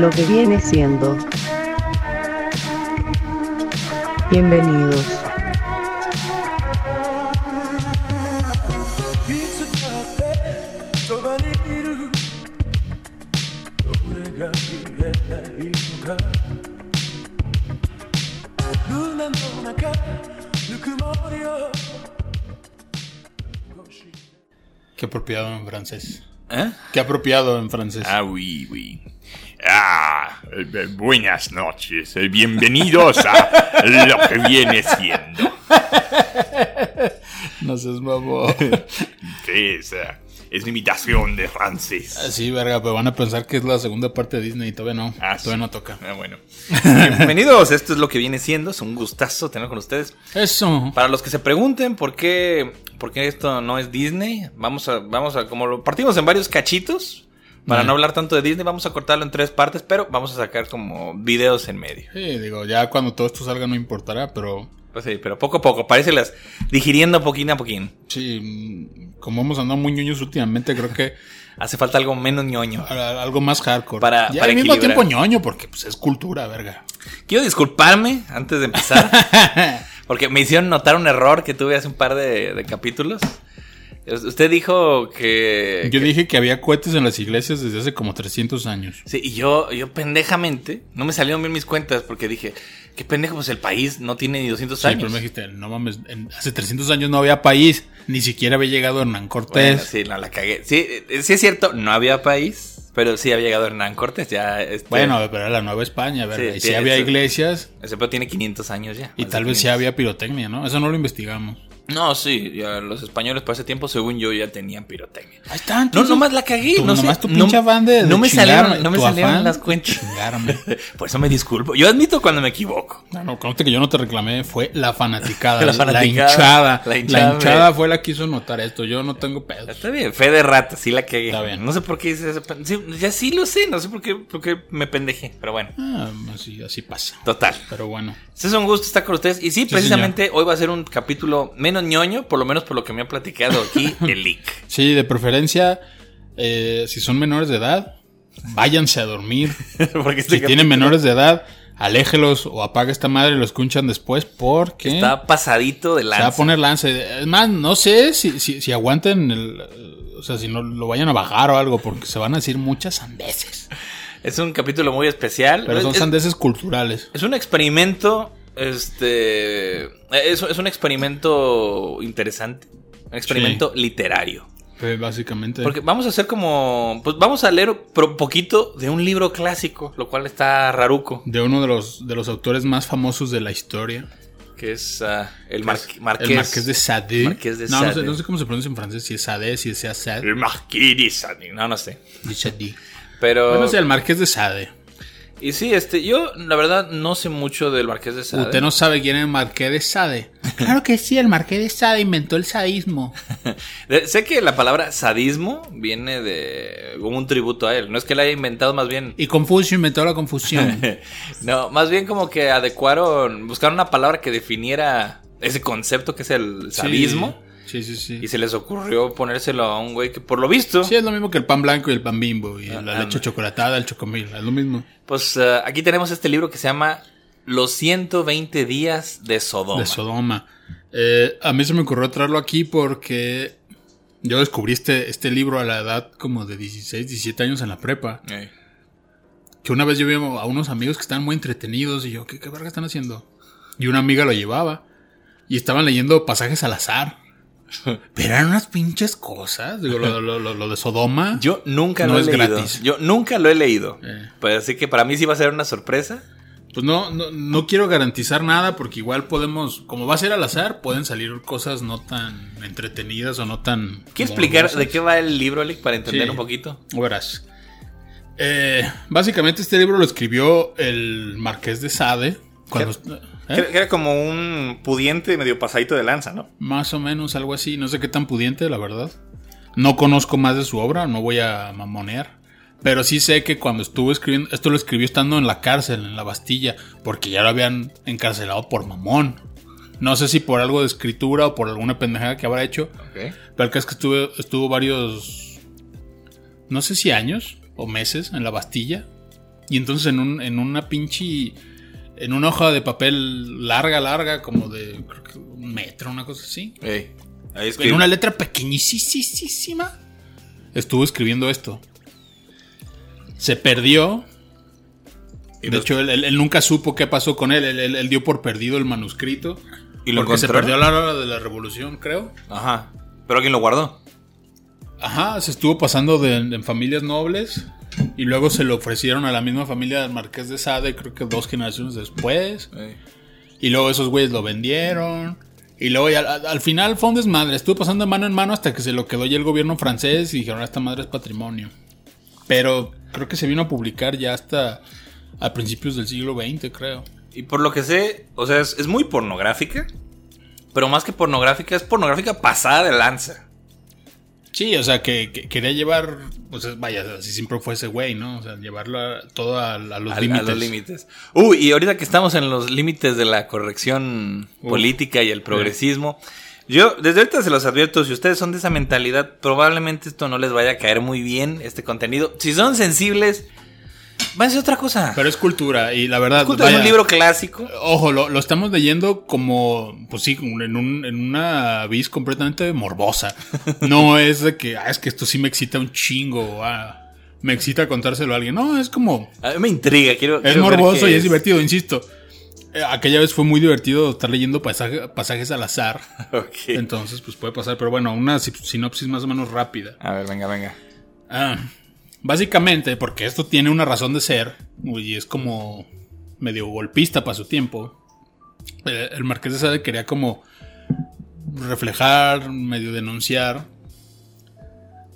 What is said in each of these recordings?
lo que viene siendo. Bienvenidos. Qué apropiado en francés. ¿Eh? Qué apropiado en francés. Ah, oui, oui. Ah, eh, eh, buenas noches. eh, Bienvenidos a lo que viene siendo. No seas mamón. Que es, es mi imitación de francés. Sí, verga, pero van a pensar que es la segunda parte de Disney y todavía no. Ah, todavía sí. no toca. Ah, bueno. Bienvenidos. Esto es lo que viene siendo. Es un gustazo tener con ustedes. Eso. Para los que se pregunten por qué, por qué esto no es Disney, vamos a, vamos a, como lo partimos en varios cachitos, para Ajá. no hablar tanto de Disney, vamos a cortarlo en tres partes, pero vamos a sacar como videos en medio. Sí, digo, ya cuando todo esto salga no importará, pero Pues sí, pero poco a poco, parece las digiriendo poquín a poquín. sí, como hemos andado muy ñoños últimamente, creo que Hace falta algo menos ñoño. algo más hardcore. Para- y para al mismo tiempo ñoño, porque pues es cultura, verga. Quiero disculparme antes de empezar, porque me hicieron notar un error que tuve hace un par de, de capítulos. Usted dijo que... Yo dije que había cohetes en las iglesias desde hace como 300 años. Sí, y yo, yo pendejamente, no me salieron bien mis cuentas porque dije, qué pendejo, pues el país no tiene ni 200 Sí, años. pero me dijiste, no mames, en- hace 300 años no había país, ni siquiera había llegado Hernán Cortés. Bueno, sí, no, la cagué. Sí, eh, sí es cierto, no había país, pero sí había llegado Hernán Cortés, ya... Este, Bueno, pero era la Nueva España, ¿verdad? Sí, y sí había iglesias Ese pedo tiene 500 años ya. y tal vez sí 500. había pirotecnia, ¿no? Eso no lo investigamos. No, sí, ya los españoles para ese tiempo, según yo, ya tenían pirotecnia. Ahí están. No, nomás la cagué, Tú, no sé, nomás tu no- pinche afán de, de no me salieron- no me tu salieron las cuentas. chingarme. Por eso me disculpo. Yo admito cuando me equivoco. No, no, conste que yo no te reclamé, fue la fanaticada, La la, fanaticada, hinchada. la La hinchada hinchada, me- fue la que hizo notar esto, yo no tengo pedos. Está bien, fe de rata, sí la cagué. Está bien. No sé por qué hice ese sí, ya sí lo sé, no sé por qué, por qué me pendejé, pero bueno, Ah, así, así pasa. total. Pero bueno. Es un gusto estar con ustedes. Y sí, precisamente hoy va a ser un capítulo menos ñoño, por lo menos por lo que me ha platicado aquí el leak. Sí, de preferencia, eh, si son menores de edad, váyanse a dormir. Porque este Si tienen menores de edad, aléjelos o apaga esta madre y lo escuchan después porque Está pasadito de se va a lanza. poner lance. Es más, no sé si, si, si aguanten el... O sea, si no lo vayan a bajar o algo, porque se van a decir muchas sandeces. Es un capítulo muy especial. Pero son es, sandeces culturales. es un experimento. Este. Es, es un experimento interesante. Un experimento literario. Eh, básicamente. Porque vamos a hacer como. Pues vamos a leer un poquito de un libro clásico, lo cual está raruco. De uno de los, de los autores más famosos de la historia. Que es ah, el mar- Marqués. el Marqués de Sade. Marqués de no, no sé, no sé cómo se pronuncia en francés, si es Sade, si es Sade. El Marqués de Sade. No, no sé. de Sade. Pero. Bueno, sí, el Marqués de Sade. Y sí, este, yo la verdad no sé mucho del Marqués de Sade. Usted no sabe quién es el Marqués de Sade. Claro que sí, el Marqués de Sade inventó el sadismo. Sé que la palabra sadismo viene de como un tributo a él. No es que la haya inventado más bien. Y Confucio inventó la confusión. No, más bien como que adecuaron, buscaron una palabra que definiera ese concepto que es el sadismo. Sí, sí, sí. Y se les ocurrió ponérselo a un güey que por lo visto, Sí, es lo mismo que el pan blanco y el pan bimbo. Y la leche chocolatada, el chocomil. Es lo mismo. pues eh, aquí tenemos este libro que se llama Los 120 días de Sodoma. De Sodoma. Eh, a mí se me ocurrió traerlo aquí porque yo descubrí este, este libro a la edad como de 16, 17 años en la prepa. Que una vez yo vi a unos amigos que estaban muy entretenidos y yo, ¿qué, qué verga están haciendo? Y una amiga lo llevaba. Y estaban leyendo pasajes al azar. Pero eran unas pinches cosas. Digo, lo, lo- lo- lo de Sodoma. Yo nunca No lo he es leído. gratis. Yo nunca lo he leído. Eh. Pues así que para mí sí va a ser una sorpresa. Pues no, no, no quiero garantizar nada porque igual podemos, como va a ser al azar, pueden salir cosas no tan entretenidas o no tan... ¿Quieres explicar de qué va el libro, Alec, para entender Sí. un poquito? Verás. Eh, básicamente este libro lo escribió el Marqués de Sade. Cuando, ¿eh? Que que era como un pudiente medio pasadito de lanza, ¿no? Más o menos algo así. No sé qué tan pudiente, la verdad. No conozco más de su obra, no voy a mamonear. Pero sí sé que cuando estuvo escribiendo, esto lo escribió estando en la cárcel, en la Bastilla, porque ya lo habían encarcelado por mamón. No sé si por algo de escritura o por alguna pendejada que habrá hecho. Ok. Pero el caso es que estuvo, estuvo varios, no sé si años o meses en la Bastilla. Y entonces en, un, en una pinche. En una hoja de papel larga, larga, como de creo que un metro, una cosa así. Ahí En una letra pequeñísima. Estuvo escribiendo esto. Se perdió. Y De los- hecho, él, él- él nunca supo qué pasó con él. Él, dio por perdido el manuscrito. ¿Y lo porque se perdió a la hora de la revolución, creo. Ajá. Pero alguien lo guardó. Ajá, se estuvo pasando de, en familias nobles. Y luego se lo ofrecieron a la misma familia del Marqués de Sade, creo que dos generaciones después. Ey. Y luego esos güeyes lo vendieron. Y luego ya al, al final fue un desmadre. Estuvo pasando de mano en mano hasta que se lo quedó ya el gobierno francés y dijeron, esta madre es patrimonio. Pero creo que se vino a publicar ya hasta a principios del siglo XX, creo. Y por lo que sé, o sea, es, es muy pornográfica. Pero más que pornográfica, es pornográfica pasada de lanza. Sí, o sea, que, que quería llevar, pues vaya, así siempre fue ese güey, ¿no? O sea, llevarlo a- todo a, a los Al- a límites. los límites. Uy, y ahorita que estamos en los límites de la corrección política y el progresismo, yo desde ahorita se los advierto, si ustedes son de esa mentalidad, probablemente esto no les vaya a caer muy bien, este contenido. Si son sensibles, váyanse a otra cosa. Pero es cultura y la verdad... Es vaya, un libro clásico. Ojo, lo, lo estamos leyendo como, pues sí, en, un- en una vis completamente morbosa. No es de que, ah, es que esto sí me excita un chingo, ah, me excita contárselo a alguien. No, es como, A mí me intriga, quiero... es quiero morboso y es divertido, insisto. Eh, Aquella vez fue muy divertido estar leyendo pasaje- pasajes al azar. Ok. Entonces, pues puede pasar. Pero bueno, una si- sinopsis más o menos rápida. A ver, venga, venga. Ah, básicamente, porque esto tiene una razón de ser, y es como medio golpista para su tiempo, eh, el Marqués de Sade quería como reflejar, medio denunciar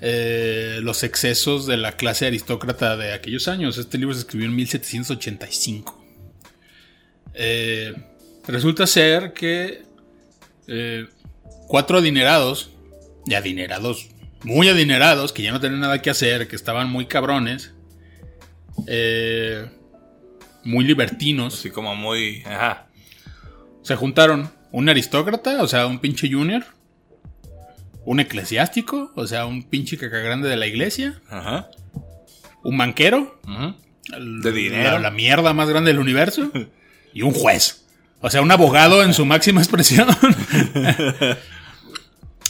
eh, los excesos de la clase aristócrata de aquellos años. Este libro se escribió en 1785. Eh, resulta ser que cuatro adinerados, y adinerados, muy adinerados, que ya no tenían nada que hacer, que estaban muy cabrones, eh, muy libertinos, Así como muy... Ajá. se juntaron un aristócrata, o sea, un pinche junior, un eclesiástico, o sea, un pinche caca grande de la iglesia, Ajá. un banquero, De dinero. La, la mierda más grande del universo, y un juez. O sea, un abogado en su máxima expresión.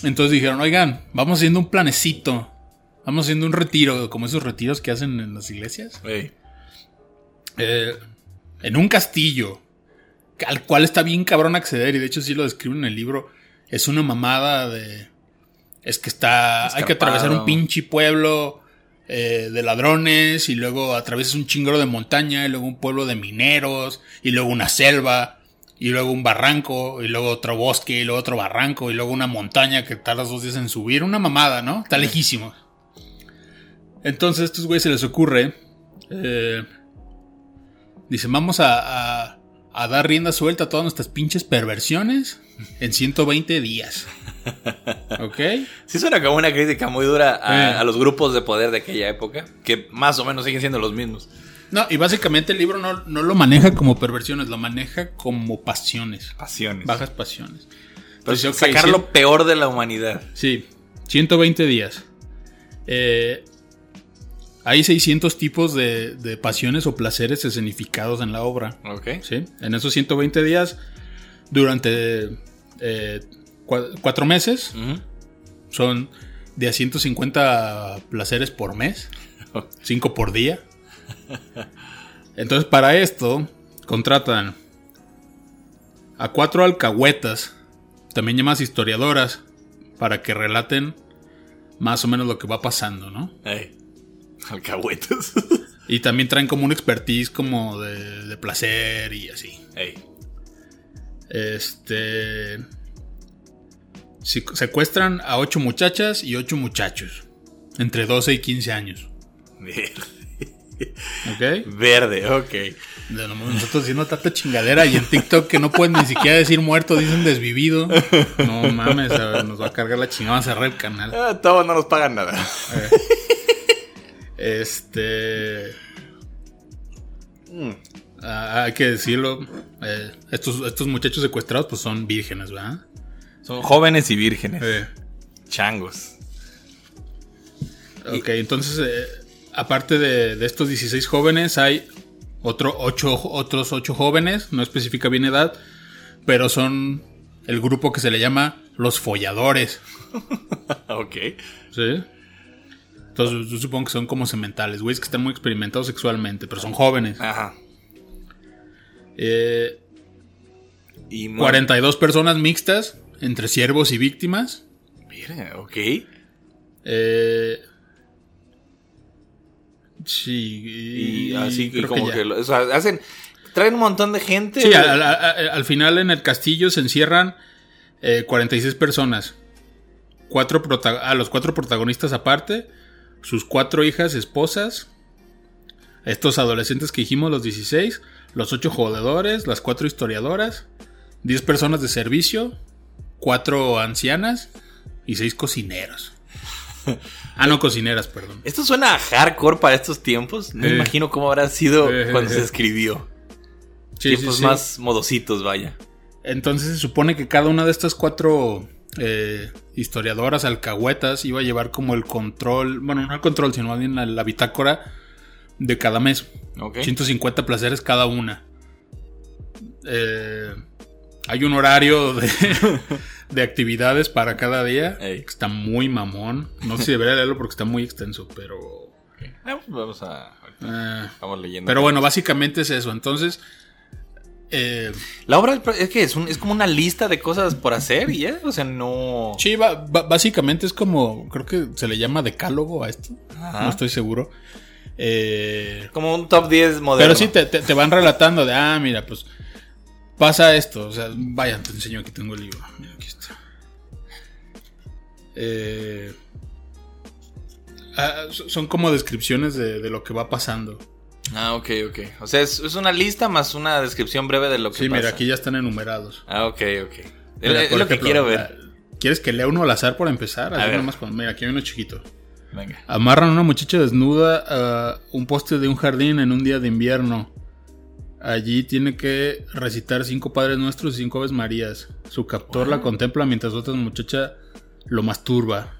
Entonces dijeron, oigan, vamos haciendo un planecito. Vamos haciendo un retiro, como esos retiros que hacen en las iglesias. Eh, en un castillo, al cual está bien cabrón acceder, y de hecho sí lo describen en el libro. Es una mamada de... Es que está... Hay que atravesar un pinche pueblo eh, de ladrones, y luego atraviesas un chingero de montaña, y luego un pueblo de mineros, y luego una selva, y luego un barranco, y luego otro bosque, y luego otro barranco, y luego una montaña que tardas dos días en subir. Una mamada, ¿no? Está lejísimo. Entonces a estos güeyes se les ocurre... eh, Dicen, vamos a, a- a dar rienda suelta a todas nuestras pinches perversiones en 120 días. ¿Ok? Sí suena como una crítica muy dura a, Eh. a los grupos de poder de aquella época, que más o menos siguen siendo los mismos. No, y básicamente el libro no, no lo maneja como perversiones, lo maneja como pasiones, Pasiones. bajas pasiones. Pero sacar lo peor de la humanidad. Sí, 120 días. Eh, hay 600 tipos de, de pasiones o placeres escenificados en la obra. Ok. ¿sí? En esos 120 días, durante eh, cua- cuatro meses, son de a 150 placeres por mes, 5 por día. Entonces, para esto, contratan a cuatro alcahuetas, también llamadas historiadoras, para que relaten más o menos lo que va pasando, ¿no? Alcahuetas. Y también traen como un expertise como de, de placer y así. Este. Secuestran a ocho muchachas y ocho muchachos. Entre 12 y 15 años. ¿Ok? Verde, ok. Nosotros haciendo tanta chingadera y en TikTok que no pueden ni siquiera decir muerto, dicen desvivido. No mames, a ver, nos va a cargar la chingada, vamos a cerrar el canal. Ah, todos no nos pagan nada. Este. ah, hay que decirlo. eh, estos, estos muchachos secuestrados, pues son vírgenes, ¿verdad? Son jóvenes y vírgenes. Eh, Changos. Ok, entonces, eh, aparte de, de estos 16 jóvenes, hay otro ocho, otros ocho jóvenes, no especifica bien edad, pero son el grupo que se le llama los folladores. ok. ¿Sí? Entonces yo supongo que son como sementales, güeyes que están muy experimentados sexualmente, pero son jóvenes. Ajá. Eh, Y mu- 42 personas mixtas entre siervos y víctimas. Mira, ok. Eh, sí, Y así que como que, o sea, hacen, traen un montón de gente. Sí, al, al- al- al final en el castillo se encierran eh, 46 personas. Cuatro a los cuatro protagonistas aparte, sus cuatro hijas, esposas, estos adolescentes que dijimos, los 16, los ocho jugadores, las cuatro historiadoras, 10 personas de servicio, cuatro ancianas y seis cocineros. Ah, no, cocineras, perdón. Esto suena a hardcore para estos tiempos. No Eh. imagino cómo habrá sido Eh, cuando eh, se escribió. Sí, Tiempos sí. más modositos, vaya. Entonces se supone que cada una de estas cuatro eh, historiadoras alcahuetas iba a llevar como el control, bueno, no el control, sino más bien la, la bitácora de cada mes. Ok. 150 placeres cada una. Eh, hay un horario de, de actividades para cada día. Ey. que Está muy mamón. No sé si debería leerlo porque está muy extenso, pero... Ah, pues Vamos a. eh, Vamos leyendo. pero bueno, básicamente es eso. Entonces... eh, La obra es que es, un- es como una lista de cosas por hacer y ya. O sea, no. Sí, ba- básicamente es como, creo que se le llama decálogo a esto, Ajá. no estoy seguro. Eh, Como un top 10 moderno. pero sí, te, te- te van relatando de, ah, mira, pues pasa esto, o sea, vaya, te enseño, aquí tengo el libro, mira, aquí está. Eh, ah, so- son como descripciones de, de lo que va pasando. Ah, ok, ok. O sea, es, es una lista más una descripción breve de lo que Sí, pasa. mira, aquí ya están enumerados. Ah, ok, ok. Es, Mira, es lo que ejemplo, quiero ver. ah, ¿Quieres que lea uno al azar por empezar? A Así ver. nomás con- mira, aquí hay uno chiquito. Venga. Amarran a una muchacha desnuda a un poste de un jardín en un día de invierno. Allí tiene que recitar cinco Padres Nuestros y cinco Aves Marías. Su captor la contempla mientras otra muchacha lo masturba.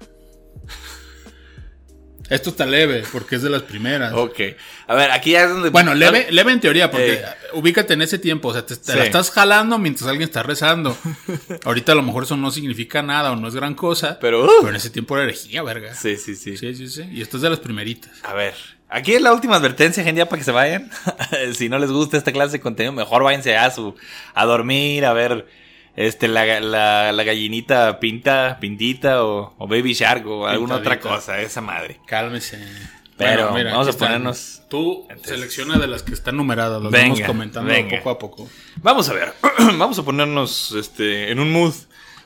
Esto está leve porque es de las primeras. Ok. A ver, aquí ya es donde. Bueno, leve, leve en teoría, porque Eh. ubícate en ese tiempo. O sea, te, te Sí. la estás jalando mientras alguien está rezando. Ahorita a lo mejor eso no significa nada o no es gran cosa. Pero, uh. pero en ese tiempo era herejía, verga. Sí, sí, sí, Sí, sí, sí. Y esto es de las primeritas. A ver. Aquí es la última advertencia, gente, ya para que se vayan. si no les gusta esta clase de contenido, mejor váyanse a su. a dormir, a ver. Este, la, la, la gallinita pinta, pintita o, o baby shark o alguna otra cosa, esa madre. Cálmese. Pero Bueno, mira, vamos a están. ponernos- Tú Entonces- selecciona de las que están numeradas, las Venga, vamos comentando venga. poco a poco. Vamos a ver. Vamos a ponernos este, en un mood.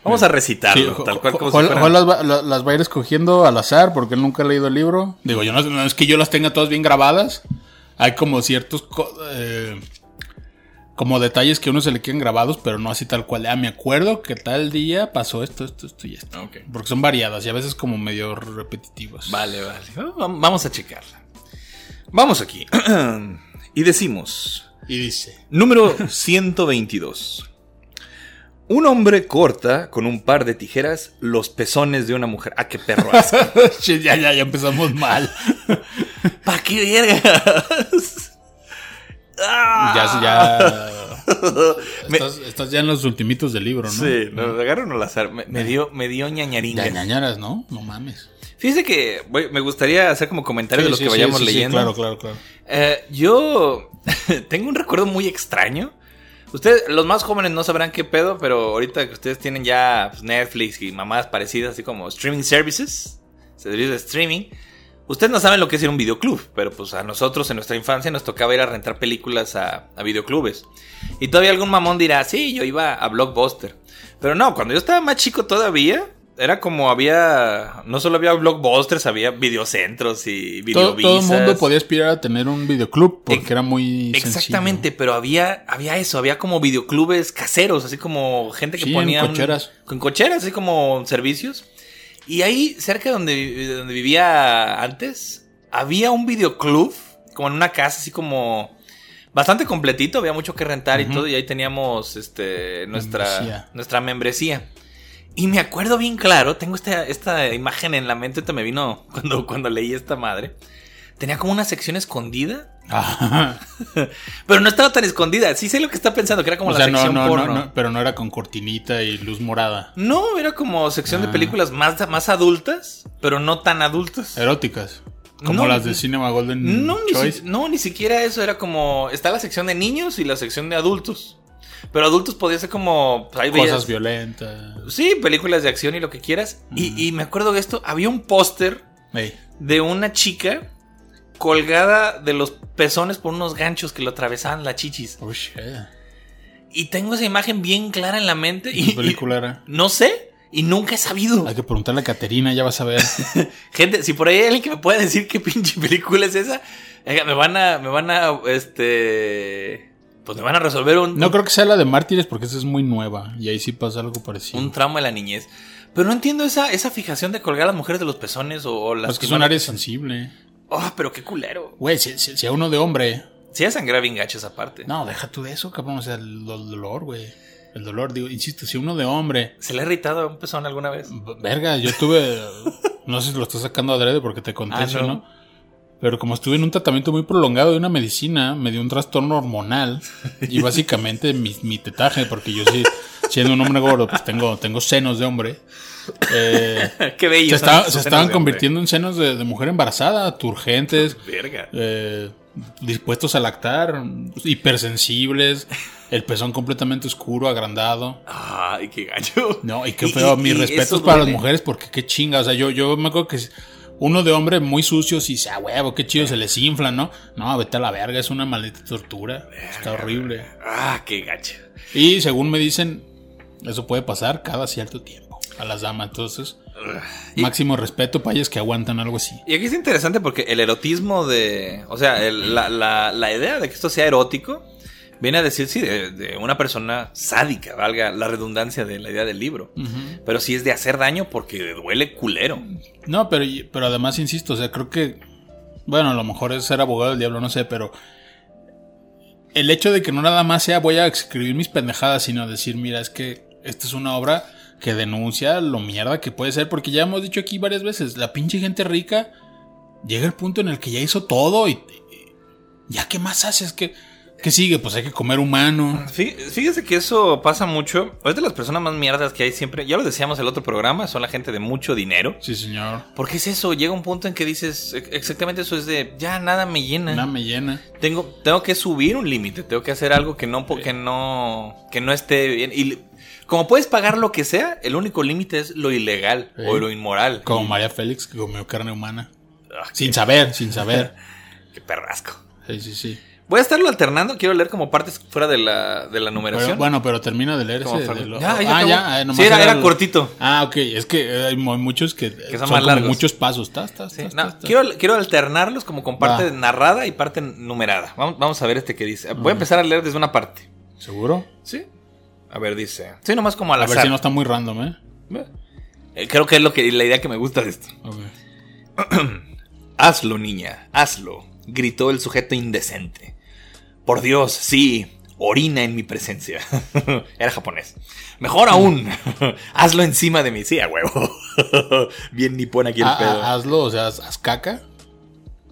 Vamos a recitarlo, Sí, tal cual como Juan- si fuera- Juan las, va, la- las va a ir escogiendo al azar porque él nunca ha leído el libro. Digo, yo no, no es que yo las tenga todas bien grabadas. Hay como ciertos eh, como detalles que a uno se le quedan grabados, pero no así tal cual. Ah, me acuerdo que tal día pasó esto, esto, esto y esto. Porque son variadas y a veces como medio repetitivas. Vale, vale. Va- Vamos a checarla. Vamos aquí. y decimos, Y dice. número 122. Un hombre corta con un par de tijeras los pezones de una mujer. Ah, qué perro ya, ya, ya empezamos mal. ¿Para qué vergas? Ah. Ya, ya. Me- Estás, estás ya en los ultimitos del libro, ¿no? Sí, nos agarraron al azar. Me, me dio, me dio ñañaringa. Ya ñañaras, ¿no? No mames. Fíjese que voy- me gustaría hacer como comentario de los sí, que vayamos sí, leyendo. claro, claro, claro. Eh, yo tengo un recuerdo muy extraño. Ustedes, los más jóvenes no sabrán qué pedo, pero ahorita que ustedes tienen ya pues, Netflix y mamadas parecidas, así como streaming services, servicios de streaming, ustedes no saben lo que es ir a un videoclub, pero pues a nosotros en nuestra infancia nos tocaba ir a rentar películas a, a videoclubes. Y todavía algún mamón dirá, sí, yo iba a Blockbuster. Pero no, cuando yo estaba más chico todavía, era como había, no solo había Blockbusters, había videocentros y Todo, todo el videovisas. mundo podía aspirar a tener un videoclub porque Ex- era muy Exactamente, pero había, había eso, había como videoclubes caseros, así como gente que Sí, ponía. un- cocheras. con cocheras, así como servicios. Y ahí, cerca de donde, de donde vivía antes, había un videoclub, como en una casa, así como. Bastante completito, había mucho que rentar y todo, y ahí teníamos este, nuestra, Membresía. nuestra membresía. Y me acuerdo bien claro, tengo esta, esta imagen en la mente, te me vino cuando, cuando leí esta madre, tenía como una sección escondida. Ajá. Pero no estaba tan escondida. Sí sé lo que está pensando, que era como o la sea, sección no, no, porno. no, pero no era con cortinita y luz morada. No, era como sección de Ah. películas más, más adultas, pero no tan adultas. Eróticas. Como No, las de Cinema Golden No Choice. no, ni siquiera eso. Era como. Está la sección de niños y la sección de adultos. Pero adultos podía ser como. pues, ahí Cosas veías- violentas. Sí, películas de acción y lo que quieras. Y, y me acuerdo de esto. Había un póster de una chica colgada de los pezones por unos ganchos que lo atravesaban las chichis. Oh, shit. Y tengo esa imagen bien clara en la mente. ¿Qué Y, película era? no sé. Y nunca he sabido. Hay que preguntarle a Caterina, ya vas a ver. Gente, si por ahí hay alguien que me pueda decir qué pinche película es esa, me van a, me van a, este, pues me van a resolver un, No creo que sea la de Mártires porque esa es muy nueva. Y ahí sí pasa algo parecido. un trauma de la niñez. Pero no entiendo esa, esa fijación de colgar a las mujeres de los pezones o, o las Es que es un área sensible. Oh, pero qué culero. Güey, si, si- si a uno de hombre. Si ya sangra bien gacho esa parte. No, deja tú de eso, cabrón. O sea, el, el dolor, güey. El dolor, digo, insisto, si uno de hombre. ¿Se le ha irritado un pezón alguna vez? Verga, yo tuve. No sé si lo estás sacando adrede porque te conté Ah, eso, no. ¿no? Pero como estuve en un tratamiento muy prolongado de una medicina, me dio un trastorno hormonal. Y básicamente mi, mi tetaje, porque yo sí, siendo un hombre gordo, pues tengo, tengo senos de hombre. Eh, qué bello. se, estaba- estaban convirtiendo en senos de, de mujer embarazada, turgentes. Verga. eh, dispuestos a lactar, hipersensibles, el pezón completamente oscuro, agrandado. Ay, qué gacho. No, y qué feo, mis respetos para las mujeres porque qué chinga, o sea, yo, yo me acuerdo que uno de hombre muy sucio, si sea huevo, qué chido, se les infla, ¿no? No, vete a la verga, es una maldita tortura, está horrible. Ah, qué gacho. Y según me dicen, eso puede pasar cada cierto tiempo a las damas, entonces, Y- máximo respeto para ellas que aguantan algo así. Y aquí es interesante porque el erotismo de. O sea, el- la, la- la idea de que esto sea erótico viene a decir, sí, de, de una persona sádica, valga la redundancia de la idea del libro. Pero sí es de hacer daño porque duele culero. No, pero, pero además insisto, o sea, creo que, bueno, a lo mejor es ser abogado del diablo, no sé, pero el hecho de que no nada más sea voy a escribir mis pendejadas, sino decir, mira, es que esta es una obra que denuncia lo mierda que puede ser, porque ya hemos dicho aquí varias veces, la pinche gente rica llega el punto en el que ya hizo todo y, y- ya qué más haces, que ¿qué sigue? Pues hay que comer humano. Fí- Fíjese que eso pasa mucho. Ahorita las personas más mierdas que hay siempre, ya lo decíamos en el otro programa, son la gente de mucho dinero. Sí, señor. Porque es eso, llega un punto en que dices, ex- exactamente eso es de, ya nada me llena. Nada me llena. Tengo, tengo que subir un límite, tengo que hacer algo que no, que no, que no esté bien. Y como puedes pagar lo que sea, el único límite es lo ilegal Sí. o lo inmoral. Como María Félix que comió carne humana. Ah, Sin saber, sin saber. qué perrasco. Sí, sí, sí. Voy a estarlo alternando, quiero leer como partes fuera de la, de la Pero, numeración. bueno, pero termina de leer ese. de lo- Ya, ya ah, ya. eh, nomás sí, era, cortito. Ah, ok. Es que eh, hay mu- muchos que, Que eh, son son, más como largos. muchos pasos. Tas, tas, Sí, tas, no, tas, tas. quiero, quiero alternarlos como con parte Va. narrada y parte numerada. Vamos, vamos a ver este que dice. Voy a empezar a leer desde una parte. ¿Seguro? ¿Sí? A ver, dice. Sí, nomás como al A ver azar. si no está muy random, ¿eh? Eh, Creo que es lo que, la idea que me gusta de esto. Hazlo, niña, hazlo, gritó el sujeto indecente. Por Dios, sí, orina en mi presencia. Era japonés. Mejor aún, hazlo encima de mí. Sí, a huevo. Bien nipón aquí el Ah, pedo. ah, hazlo, o sea, haz, haz caca.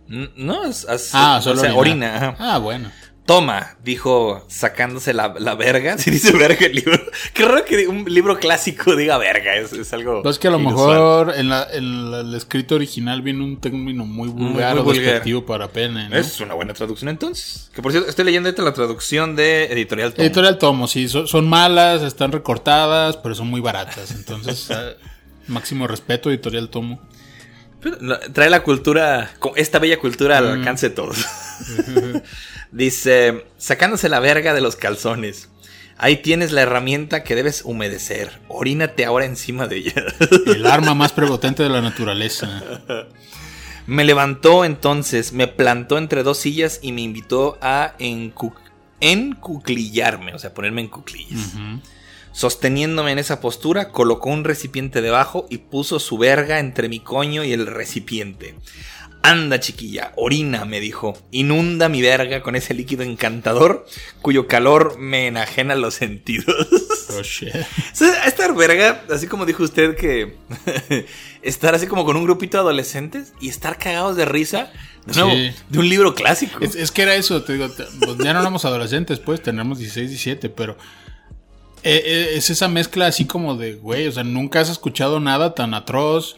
Mm, No, es, es- Ah, o solo sea, orina. Ah, bueno. Toma, dijo sacándose la, la verga. Si dice verga el libro. Qué raro que un libro clásico diga verga. Es, es algo. Pues es que a lo inusual. mejor en, la, en la- el escrito original viene un término muy vulgar muy o vulgar. despectivo para pene, ¿no? Es una buena traducción entonces. Que por cierto, estoy leyendo ahorita la traducción de Editorial Tomo. Editorial Tomo, sí, son, son malas, están recortadas, pero son muy baratas. Entonces, eh, máximo respeto, Editorial Tomo. Trae la cultura, esta bella cultura al Mm. alcance de todos. Dice, sacándose la verga de los calzones. Ahí tienes la herramienta que debes humedecer. Orínate ahora encima de ella. El arma más prepotente de la naturaleza. me levantó entonces, me plantó entre dos sillas y me invitó a encu- encuclillarme, o sea, ponerme en cuclillas. Sosteniéndome en esa postura, colocó un recipiente debajo y puso su verga entre mi coño y el recipiente. Anda, chiquilla, orina, me dijo. Inunda mi verga con ese líquido encantador cuyo calor me enajena los sentidos. Pero shit. O sea, Esta verga, así como dijo usted que estar así como con un grupito de adolescentes y estar cagados de risa de, nuevo, Sí. de un libro clásico. Es, es que era eso, te digo, pues ya no éramos adolescentes, pues tenemos 16, 17, pero eh, eh, es esa mezcla así como de, güey, o sea, nunca has escuchado nada tan atroz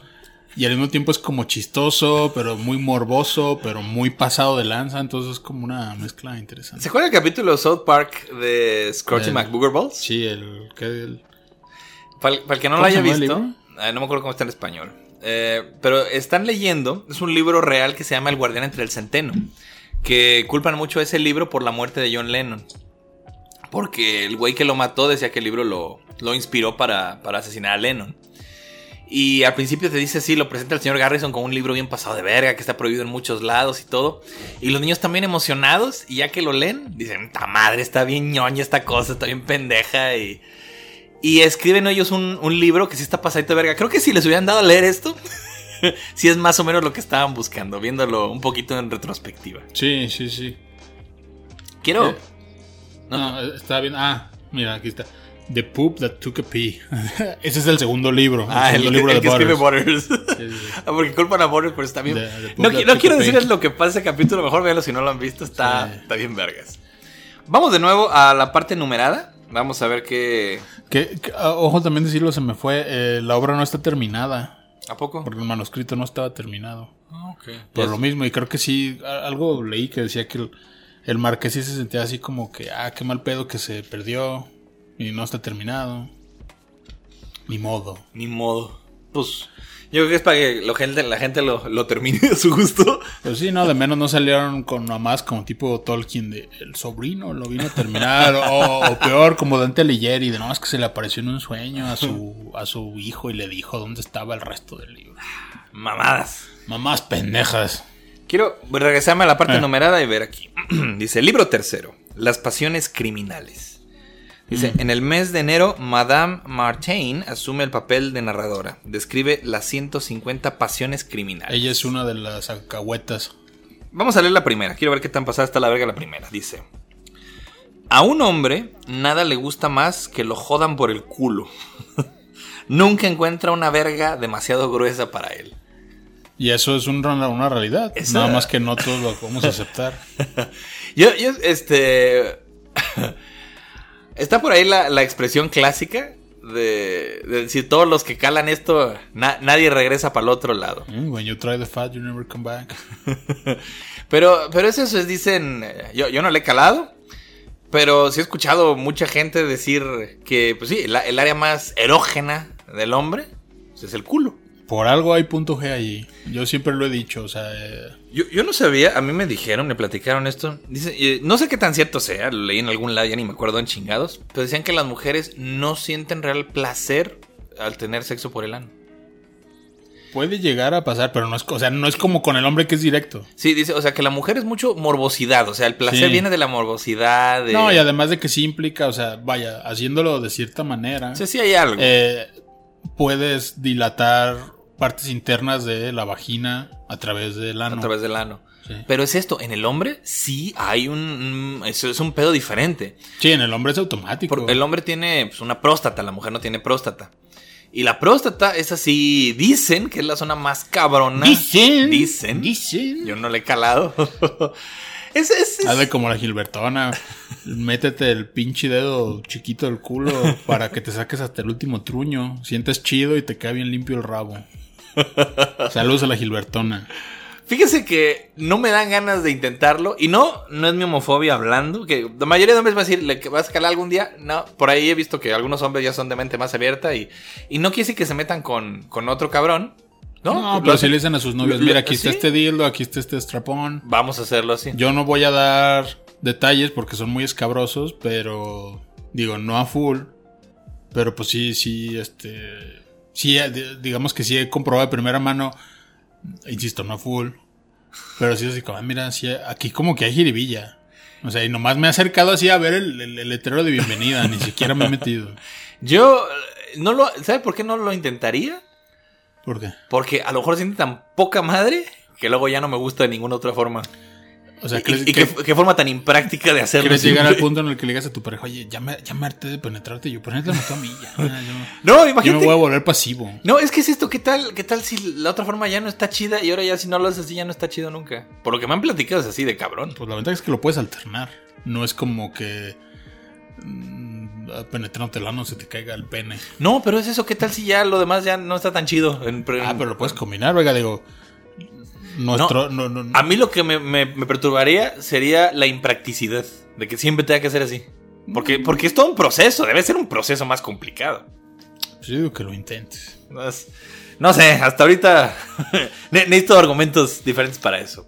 y al mismo tiempo es como chistoso, pero muy morboso, pero muy pasado de lanza, entonces es como una mezcla interesante. ¿Se acuerda el capítulo de South Park de Scrotty El- McBoogerballs? Sí, el que el- Para, el- para el que no lo ¿Cómo haya visto, ah, no me acuerdo cómo está en español. Eh, pero están leyendo, es un libro real que se llama El Guardián entre el Centeno. Que culpan mucho a ese libro por la muerte de John Lennon. Porque el güey que lo mató decía que el libro lo, lo inspiró para, para asesinar a Lennon. Y al principio te dice, sí, lo presenta el señor Garrison como un libro bien pasado de verga, que está prohibido en muchos lados y todo. Y los niños también emocionados, y ya que lo leen, dicen, ta madre, está bien ñoña esta cosa, está bien pendeja. Y, y escriben ellos un, un libro que sí está pasadito de verga. Creo que si les hubieran dado a leer esto, sí es más o menos lo que estaban buscando, viéndolo un poquito en retrospectiva. Sí, sí, sí. Quiero... Eh, No, estaba bien. Ah, mira, aquí está. The Poop That Took a Pee. Ese es el segundo libro. Ah, el, segundo libro el de que escribe Butters. Butters. Sí, sí. Ah, Porque culpan a Butters, pero está bien. No, quiero decirles lo que pasa ese capítulo, mejor véanlo si no lo han visto. Está, Sí. está bien vergas. Vamos de nuevo a la parte numerada. Vamos a ver qué. Que, que, ah, ojo, también decirlo, se me fue. eh, la obra no está terminada. ¿A poco? Porque el manuscrito no estaba terminado. Ah, ok. Por lo mismo, y creo que sí, algo leí que decía que el, el marqués sí se sentía así como que, ah, qué mal pedo que se perdió y no está terminado. Ni modo. Ni modo. Pues. Yo creo que es para que la gente, la gente lo, lo termine de su gusto. Pues sí, no, de menos no salieron con mamás como tipo Tolkien de el sobrino lo vino a terminar. o, o peor, como Dante Alighieri, de no, es que se le apareció en un sueño a su, a su hijo y le dijo dónde estaba el resto del libro. Mamadas. Mamás pendejas. Quiero regresarme a la parte Eh. numerada y ver aquí. Dice, libro tercero, Las pasiones criminales. Dice, en el mes de enero, Madame Martin asume el papel de narradora. Describe las 150 pasiones criminales. Ella es una de las alcahuetas. Vamos a leer la primera. Quiero ver qué tan pasada está la verga la primera. Dice, a un hombre nada le gusta más que lo jodan por el culo. Nunca encuentra una verga demasiado gruesa para él. Y eso es un- una realidad. Esa- Nada más que no todos lo a aceptar. Yo, yo, este. Está por ahí la, la expresión clásica de, de decir todos los que calan esto, na- nadie regresa para el otro lado. Mm, When you try the fat, you never come back. Pero, pero eso es, dicen, eh, yo, yo no le he calado, pero sí he escuchado mucha gente decir que, pues sí, la- el área más erógena del hombre pues, es el culo. Por algo hay punto G allí. Yo siempre lo he dicho, o sea, eh, Yo, yo no sabía, a mí me dijeron, me platicaron esto. Dice, eh, no sé qué tan cierto sea, lo leí en algún lado, ya ni me acuerdo en chingados. Pero decían que las mujeres no sienten real placer al tener sexo por el ano. puede llegar a pasar, pero no es, o sea, no es como con el hombre que es directo. Sí, dice, o sea que la mujer es mucho morbosidad, o sea, el placer Sí. viene de la morbosidad. De... No, y además de que sí implica, o sea, vaya, haciéndolo de cierta manera, O sea, sí hay algo. eh, puedes dilatar partes internas de la vagina a través del ano. A través del ano. Sí. Pero es esto, en el hombre sí hay un... un- eso es un pedo diferente. Sí, en el hombre es automático. Porque el hombre tiene pues, una próstata, la mujer no tiene próstata. Y la próstata es así, dicen que es la zona más cabrona. Dicen. Dicen. Dicen. Yo no le he calado. es, es, es- Hazle como la Gilbertona. Métete el pinche dedo chiquito del culo para que te saques hasta el último truño. Sientes chido y te queda bien limpio el rabo. Saludos a la Gilbertona. Fíjese que no me dan ganas de intentarlo. Y no, no es mi homofobia hablando. Que la mayoría de hombres va a decir, ¿le vas a calar algún día? No, por ahí he visto que algunos hombres ya son de mente más abierta. Y, y no quiere decir que se metan con, con otro cabrón. No, No, pero si le dicen a sus novios, mira, aquí está este dildo, aquí está este strapón. Vamos a hacerlo así. Yo no voy a dar detalles porque son muy escabrosos, pero digo, no a full. Pero pues sí, sí, este... Sí, eh, di- digamos que sí he comprobado de primera mano, insisto, no a full. Pero sí así como, ah, mira, sí, aquí como que hay jiribilla. O sea, y nomás me he acercado así a ver el, el- el letrero de bienvenida, ni siquiera me he metido. Yo eh, no lo... ¿Sabe por qué no lo intentaría? ¿Por qué? Porque a lo mejor siente tan poca madre que luego ya no me gusta de ninguna otra forma. O sea, y, ¿crees, y que- qué, qué forma tan impráctica de hacerlo. ¿Quieres llegar al punto en el que le digas a tu pareja, oye, ya me, ya me harté de penetrarte? Yo, penetrame tú a mí, ya. Yo, No, yo me imagínate. voy a volver pasivo. No, es que es esto, ¿qué tal, ¿qué tal si la otra forma ya no está chida y ahora ya si no lo haces así ya no está chido nunca? Por lo que me han platicado es así de cabrón. Pues la ventaja es que lo puedes alternar. No es como que mm, penetrándote el ano se te caiga el pene. No, pero es eso, ¿qué tal si ya lo demás ya no está tan chido? En- Ah, pero lo puedes combinar, oiga, digo. Nuestro. No, no, no. A mí lo que me, me- me perturbaría sería la impracticidad, de que siempre tenga que ser así. Porque, porque es todo un proceso, debe ser un proceso más complicado. Pues yo digo que lo intentes. No, sé, hasta ahorita ne- necesito argumentos diferentes para eso.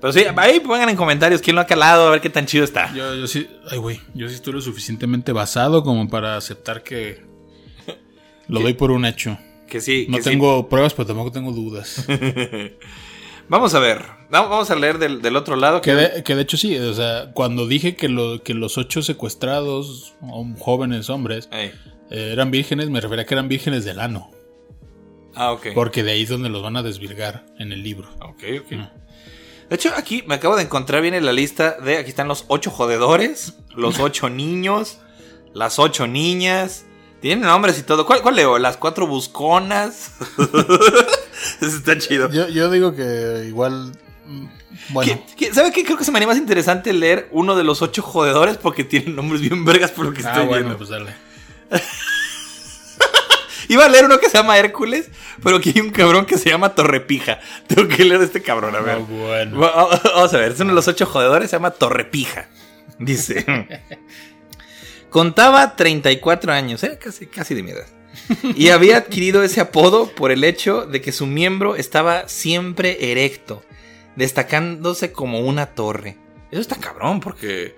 Pero sí, ahí pongan en comentarios quién lo ha calado, a ver qué tan chido está. Yo, yo sí. Ay, güey. Yo sí estoy lo suficientemente basado como para aceptar que. Lo doy por un hecho. Que sí, No que sí. tengo pruebas, pero tampoco tengo dudas. Vamos a ver, vamos a leer del, del otro lado. Que de, que de hecho sí, o sea, cuando dije que, lo, que los ocho secuestrados, jóvenes hombres, eh, eran vírgenes, me refería a que eran vírgenes del ano. Ah, ok. Porque de ahí es donde los van a desvirgar en el libro. Ok, ok. Mm. De hecho, aquí me acabo de encontrar bien en la lista de. Aquí están los ocho jodedores, los ocho niños, las ocho niñas. Tienen nombres y todo. ¿Cuál, cuál leo? Las cuatro busconas. Eso está chido. Yo, yo digo que igual. mm, Bueno, ¿Qué- qué- ¿Sabe qué? Creo que se me haría más interesante leer uno de los ocho jodedores porque tienen nombres bien vergas por lo que ah, estoy bueno, viendo. pues dale. Iba a leer uno que se llama Hércules, pero aquí hay un cabrón que se llama Torrepija. Tengo que leer este cabrón, a ver. Ah, bueno. Va- Vamos a ver, es uno de los ocho jodedores, se llama Torrepija. Dice. Contaba 34 años, ¿eh? casi, casi de mi edad. Y había adquirido ese apodo por el hecho de que su miembro estaba siempre erecto, destacándose como una torre. Eso está cabrón, porque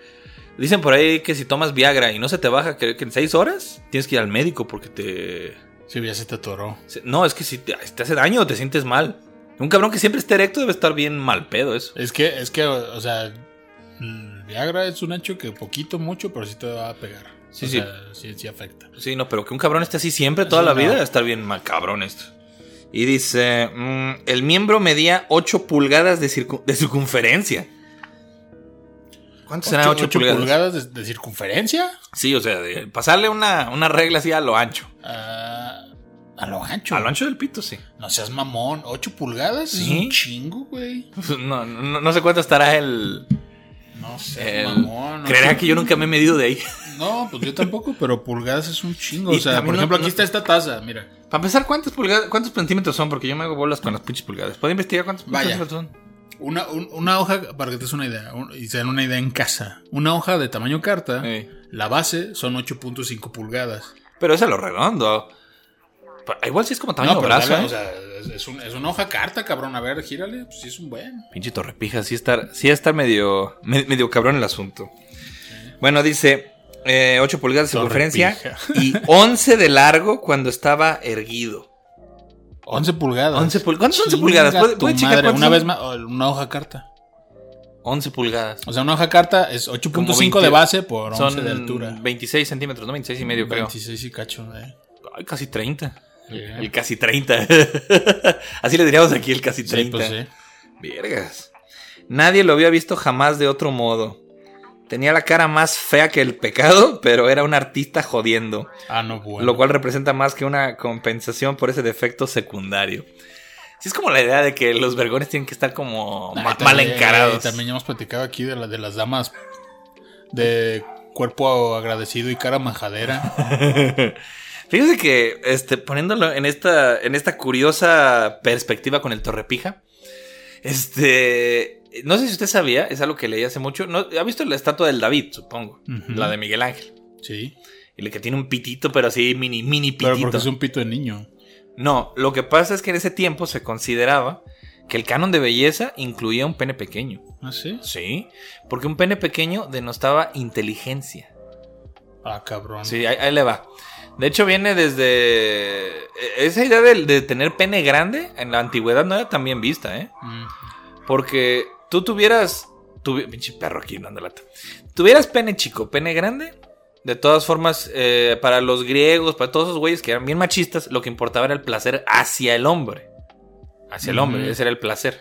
dicen por ahí que si tomas Viagra y no se te baja, que, que en 6 horas tienes que ir al médico porque te, Sí, ya se te atoró. No, es que si te, hace daño o te sientes mal. Un cabrón que siempre esté erecto debe estar bien mal pedo eso. Es que, es que, o sea, Viagra es un hecho que poquito, mucho, pero sí te va a pegar. Sí, o sí. sea, sí, sí afecta. Sí, no, pero que un cabrón esté así siempre toda Sí, la no. vida debe estar bien mal cabrón esto. Y dice, mm, el miembro medía 8 pulgadas de, circu- de circunferencia. ¿Cuánto será 8, ¿Ocho pulgadas? pulgadas de, de circunferencia? Sí, o sea, de pasarle una, una regla así a lo ancho. Ah, a lo ancho. A lo ancho del pito, sí. No seas mamón. ¿Ocho pulgadas? Es Sí. un chingo, güey. No, no, no sé cuánto estará el... No seas el mamón. creerá que yo nunca me he medido de ahí. No, pues yo tampoco, pero pulgadas es un chingo. Y O sea, por no- ejemplo, no- aquí está esta taza, mira. Para empezar, ¿cuántas pulgadas, ¿cuántos centímetros son? Porque yo me hago bolas con las pinches pulgadas. ¿Puedo investigar cuántos Vaya. centímetros son? Una, un- una hoja, para que te des una idea, un- y se den una idea en casa. Una hoja de tamaño carta, Sí. la base son 8.5 pulgadas. Pero es a lo redondo. Pa- Igual si es como tamaño no, pero brazo, dale, ¿eh? o sea, es, un- es una hoja carta, cabrón. A ver, gírale, pues sí es un buen. Pinche torrepija, sí está, sí está medio, me- medio cabrón el asunto. Bueno, dice 8 pulgadas de circunferencia y 11 de largo cuando estaba erguido. 11 pulgadas. 11 pul- ¿cuántas 11 Chinga pulgadas? ¿Puede- puede madre, Una son? vez más, oh, una hoja carta. 11 pulgadas. O sea, una hoja carta es 8.5 20 de base por 11 Son de altura. 26 centímetros, ¿no? 26 y medio, creo. 26 y cacho, eh. Ay, casi 30. El casi 30. Así le diríamos aquí, el casi Sí, 30. pues sí. Vergas. Nadie lo había visto jamás de otro modo. Tenía la cara más fea que el pecado, pero era un artista jodiendo. Ah, no, bueno. Lo cual representa más que una compensación por ese defecto secundario. Sí, es como la idea de que los vergones tienen que estar como mal también- encarados. También hemos platicado aquí de, la, de las damas de cuerpo agradecido y cara majadera. Fíjese que, este, poniéndolo en esta, en esta curiosa perspectiva con el Torrepija, este, no sé si usted sabía, es algo que leí hace mucho, no, ha visto la estatua del David, supongo, la de Miguel Ángel, Sí. y la que tiene un pitito, pero así mini, mini Pero pitito. porque es un pito de niño. No, lo que pasa es que en ese tiempo se consideraba que el canon de belleza incluía un pene pequeño. ¿Ah, sí? Sí, porque un pene pequeño denostaba inteligencia. Ah, cabrón. Sí, ahí, ahí le va. De hecho, viene desde. eh, Esa idea de, de tener pene grande en la antigüedad no era tan bien vista, ¿eh? Mm. Porque tú tuvieras. tuvi- pinche perro aquí dando lata. Tuvieras pene chico, pene grande. De todas formas, eh, para los griegos, para todos esos güeyes que eran bien machistas, lo que importaba era el placer hacia el hombre. Hacia el hombre, ese era el placer.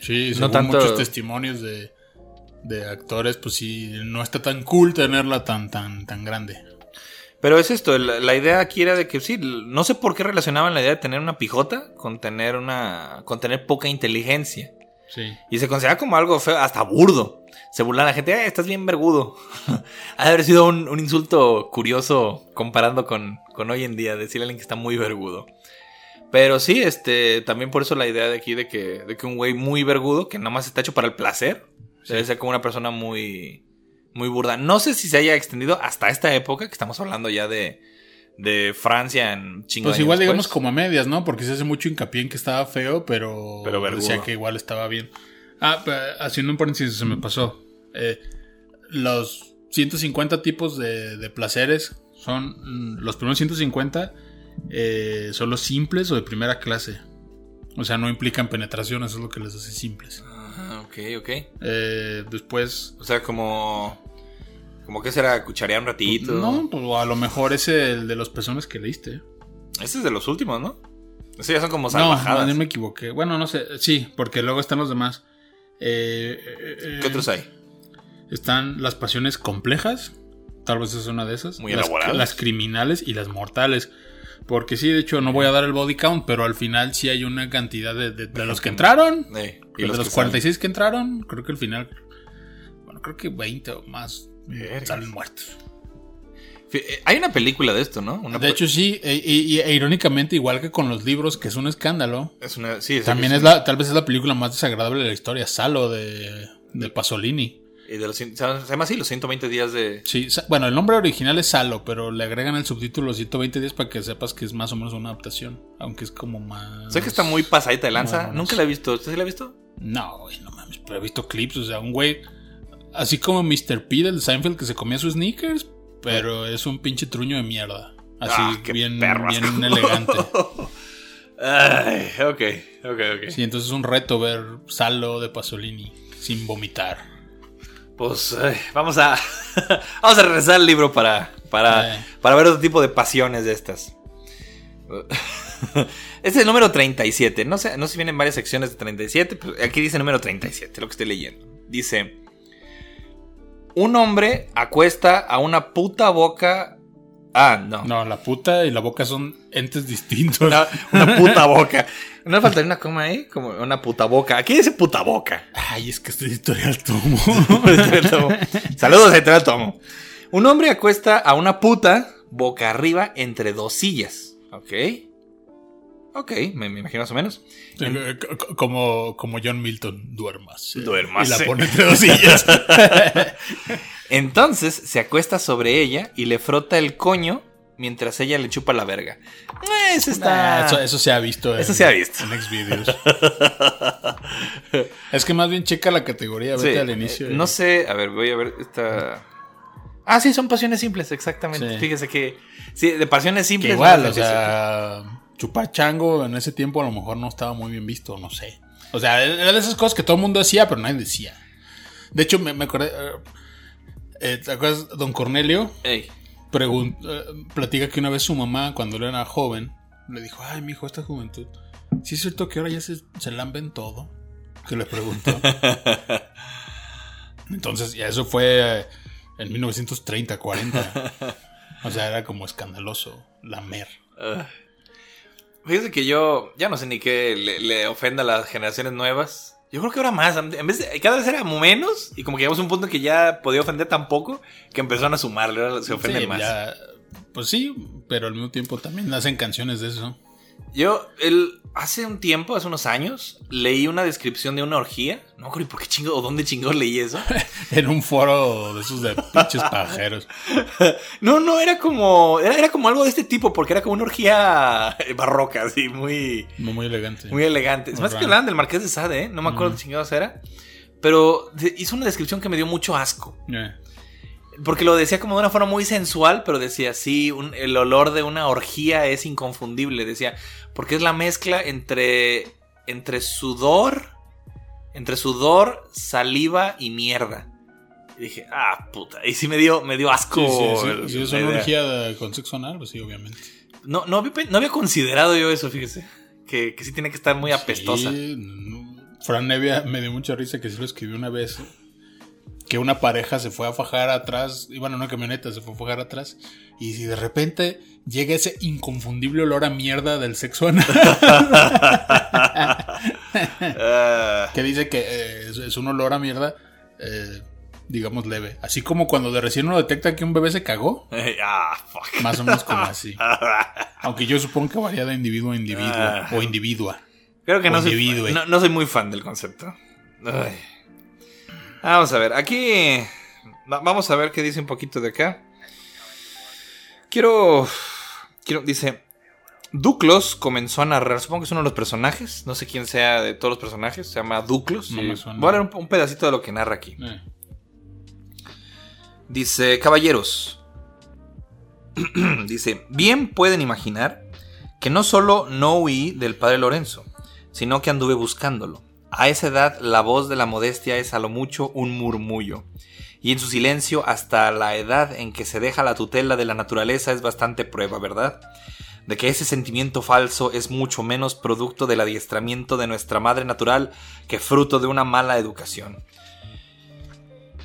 Sí, No según tanto- muchos testimonios de, de actores, pues sí, no está tan cool tenerla tan, tan, tan grande. Pero es esto, la, la idea aquí era de que sí, no sé por qué relacionaban la idea de tener una pijota con tener una. con tener poca inteligencia. Sí. Y se considera como algo feo, hasta burdo. Se burlan la gente, "Eh, estás bien vergudo. ha de haber sido un, un insulto curioso comparando con, con hoy en día, decirle a alguien que está muy vergudo. Pero sí, este, también por eso la idea de aquí de que, de que un güey muy vergudo, que nada más está hecho para el placer, debe ser como una persona muy, muy burda. No sé si se haya extendido hasta esta época, que estamos hablando ya de, de Francia en chingo Pues igual digamos como a medias, ¿no? Porque se hace mucho hincapié en que estaba feo, pero, Pero vergudo. decía que igual estaba bien. Ah, haciendo un paréntesis se me pasó. Eh, los 150 tipos de, de placeres son mm, los primeros 150 eh, son los simples o de primera clase. O sea, no implican penetración, eso es lo que les hace simples. Ah, ok, ok. Eh, después O sea, como. Como que será cucharear un ratito. No, pues a lo mejor es el de los pezones que leíste. Este es de los últimos, ¿no? Esos ya son como No, salvajadas. no, me equivoqué. Bueno, no sé. Sí, porque luego están los demás. Eh, eh, ¿Qué otros hay? Están las pasiones complejas. Tal vez es una de esas. Muy las, elaboradas. las criminales y las mortales. Porque sí, de hecho, no voy a dar el body count, pero al final sí hay una cantidad de, de- de los que entraron. Eh, de los, que 46 que entraron, creo que al final. Bueno, creo que 20 o más Vergas. salen muertos. salen. Eh, Hay una película de esto, ¿no? Una De hecho, sí, e, y- e irónicamente, igual que con los libros, que es un escándalo, es una. Sí, también es la, tal vez es la película más desagradable de la historia, Salo de, de Pasolini. Y de los, se llama así, los 120 días de. Sí, bueno, el nombre original es Salo, pero le agregan el subtítulo 120 días para que sepas que es más o menos una adaptación, aunque es como más... Sé que está muy pasadita de lanza. Bueno, Nunca la he visto. ¿Usted sí la ha visto? No, güey, no mames, pero he visto clips, o sea, un güey, así como Mr. P del Seinfeld que se comía sus sneakers, pero es un pinche truño de mierda. Así, Ah, bien, bien elegante. Ay, ok, ok, ok. Sí, entonces es un reto ver Salo de Pasolini sin vomitar. Pues ay, vamos a. vamos a regresar al libro para. Para, Eh. para ver otro tipo de pasiones de estas. Este es el número 37. No sé, no sé si vienen varias secciones de 37. Pero aquí dice número 37, lo que estoy leyendo. Dice: Un hombre acuesta a una puta boca. Ah, no. No, la puta y la boca son entes distintos. Una, una puta boca. No faltaría una coma ahí, como una puta boca. Aquí dice puta boca. Ay, es que este editorial tomo. Saludos, editorial Tomo. Un hombre acuesta a una puta boca arriba entre dos sillas. Ok. Ok, me, me imagino más o menos. Eh, como, como John Milton, duermas. Duérmase. Y la pone entre dos sillas. Entonces se acuesta sobre ella y le frota el coño mientras ella le chupa la verga. Eh, Eso está. Eso, eso se ha visto. Eso se ha visto. En Xvideos. es que más bien checa la categoría, vete Sí, al inicio. eh, No sé, a ver, voy a ver esta. Ah, sí, son pasiones simples, exactamente. Sí. Fíjese que. Sí, de pasiones Que simples. igual, no o sea, chupar chango en ese tiempo a lo mejor no estaba muy bien visto, no sé. O sea, era de esas cosas que todo el mundo decía, pero nadie decía. De hecho, me, me acordé. Eh, ¿Te acuerdas? Don Cornelio Ey, eh, platica que una vez su mamá, cuando él era joven, le dijo: Ay, mi hijo, esta juventud. ¿Sí es cierto que ahora ya se, se lamben todo? Que le preguntó. Entonces, ya eso fue eh, en 1930, 40. O sea, era como escandaloso lamer. ah. Fíjese que yo ya no sé ni qué le, le ofenda a las generaciones nuevas. Yo creo que ahora más. En vez de, cada vez era menos. Y como que llegamos a un punto que ya podía ofender tan poco que empezaron a sumarle. Ahora se ofenden Sí, más. ya, pues sí, pero al mismo tiempo también hacen canciones de eso. Yo, el, hace un tiempo, hace unos años, leí una descripción de una orgía. No me acuerdo por qué chingo o dónde chingo leí eso. En un foro de esos de pinches pajeros. No, no, era como. Era, era como algo de este tipo, porque era como una orgía barroca, así, muy. Muy, elegante. Muy elegante. Es más que hablaban del Marqués de Sade, ¿eh? No me acuerdo Ujú. qué chingados era. Pero hizo una descripción que me dio mucho asco. Eh, Porque lo decía como de una forma muy sensual, pero decía, sí, un- el olor de una orgía es inconfundible. Decía, porque es la mezcla entre, entre sudor, entre sudor, saliva y mierda. Y dije, ah, puta. Y sí me dio, me dio asco. Sí, sí, si es una orgía de- con sexo anal, pues sí, obviamente. No, no, había, no había considerado yo eso, fíjese. Que, que sí tiene que estar muy apestosa. Sí, no, Fran Nevia me dio mucha risa que sí lo escribió una vez. Que una pareja se fue a fajar atrás, iban en una camioneta, se fue a fajar atrás, y si de repente llega ese inconfundible olor a mierda del sexo anal, que dice que eh, es, es un olor a mierda, eh, digamos leve. Así como cuando de recién uno detecta que un bebé se cagó, ah, fuck. más o menos como así. Aunque yo supongo que varía de individuo a individuo, Ah. o individua. Creo que no soy, no soy muy fan del concepto. Ay. Vamos a ver, aquí va- vamos a ver qué dice un poquito de acá. Quiero, quiero dice, Duclos comenzó a narrar, supongo que es uno de los personajes, no sé quién sea de todos los personajes, se llama Duclos. No. Voy a leer un, un pedacito de lo que narra aquí. Eh. Dice, caballeros. Dice, bien pueden imaginar que no solo no huí del padre Lorenzo, sino que anduve buscándolo. A esa edad la voz de la modestia es a lo mucho un murmullo. Y en su silencio hasta la edad en que se deja la tutela de la naturaleza es bastante prueba, ¿verdad? De que ese sentimiento falso es mucho menos producto del adiestramiento de nuestra madre natural que fruto de una mala educación.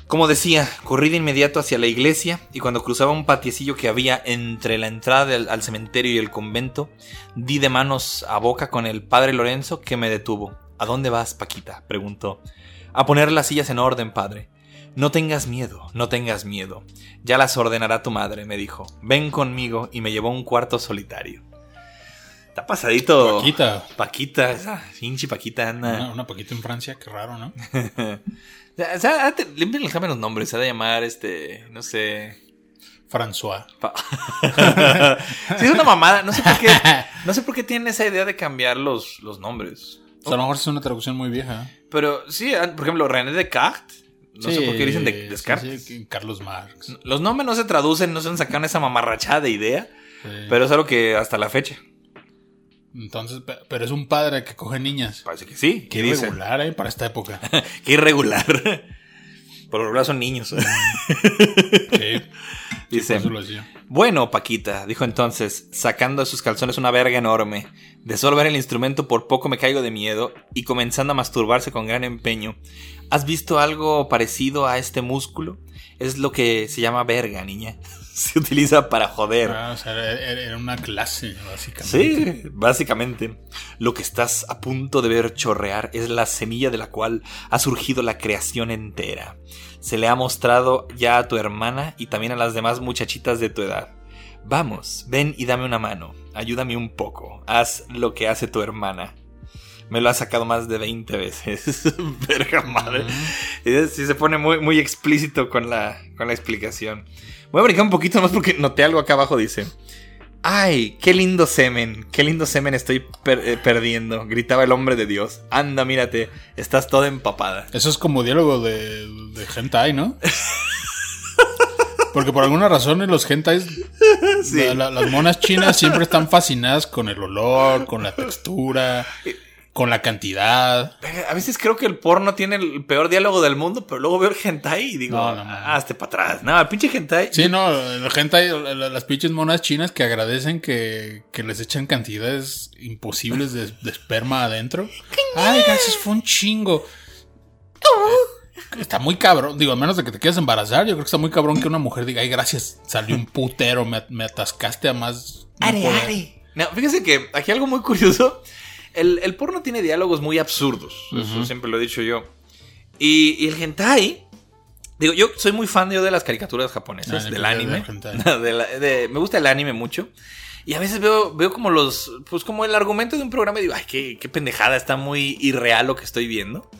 Como decía, corrí de inmediato hacia la iglesia y cuando cruzaba un patiecillo que había entre la entrada del- al cementerio y el convento, di de manos a boca con el padre Lorenzo que me detuvo. ¿A dónde vas, Paquita? preguntó. A poner las sillas en orden, padre. No tengas miedo, no tengas miedo. Ya las ordenará tu madre, me dijo. Ven conmigo y me llevó a un cuarto solitario. Está pasadito. Paquita. Paquita, esa pinche Paquita anda. Una, una Paquita en Francia, qué raro, ¿no? O sea, le cambian los nombres, se ha de llamar este, no sé. François. sí, es una mamada. No sé por qué. No sé por qué tienen esa idea de cambiar los, los nombres. O sea, a lo mejor es una traducción muy vieja. Pero sí, ah, por ejemplo, René Descartes. No sé por qué dicen de- Descartes. sí, Carlos Marx. Los nombres no se traducen, no se han sacado esa mamarrachada de idea. Pero es algo que hasta la fecha. Entonces, pe- pero es un padre que coge niñas. Parece que sí. Qué irregular, ¿eh? Para esta época. Qué irregular. Por lo regular son niños. Sí. Dice. Bueno, Paquita, dijo entonces, sacando de sus calzones una verga enorme. De solo ver el instrumento por poco me caigo de miedo y comenzando a masturbarse con gran empeño. ¿Has visto algo parecido a este músculo? Es lo que se llama verga, niña. Se utiliza para joder. Ah, o sea, era, era una clase, básicamente. Sí, básicamente. Lo que estás a punto de ver chorrear es la semilla de la cual ha surgido la creación entera. Se le ha mostrado ya a tu hermana y también a las demás muchachitas de tu edad. Vamos, ven y dame una mano. Ayúdame un poco. Haz lo que hace tu hermana. Me lo ha sacado más de 20 veces. Verga madre. Sí se pone muy, muy explícito con la, con la explicación. Voy a brincar un poquito más porque noté algo acá abajo. Dice: ¡Ay, qué lindo semen! ¡Qué lindo semen estoy per- eh, perdiendo! Gritaba el hombre de Dios. Anda, mírate, estás toda empapada. Eso es como diálogo de, de hentai, ¿no? Porque por alguna razón en los hentais Sí. la- la- las monas chinas siempre están fascinadas con el olor, con la textura, con la cantidad. A veces creo que el porno tiene el peor diálogo del mundo, pero luego veo el hentai y digo, No, no, no. ah, hazte para atrás. No, el pinche hentai. Sí, no, el hentai, la- la- las pinches monas chinas que agradecen que, que les echan cantidades imposibles de, de esperma adentro. Ay, gracias, fue un chingo. Está muy cabrón, digo, a menos de que te quieras embarazar, yo creo que está muy cabrón que una mujer diga, ay, gracias, salió un putero, me, me atascaste a más. no Are, poder". are. No, fíjese que aquí algo muy curioso. El, el porno tiene diálogos muy absurdos. Eso siempre lo he dicho yo. Y, y el hentai. Digo, yo soy muy fan yo de las caricaturas japonesas, Ah, del de- anime. del hentai. De la- de- me gusta el anime mucho. Y a veces veo, veo como los. Pues como el argumento de un programa y digo, ay, qué, qué pendejada, está muy irreal lo que estoy viendo.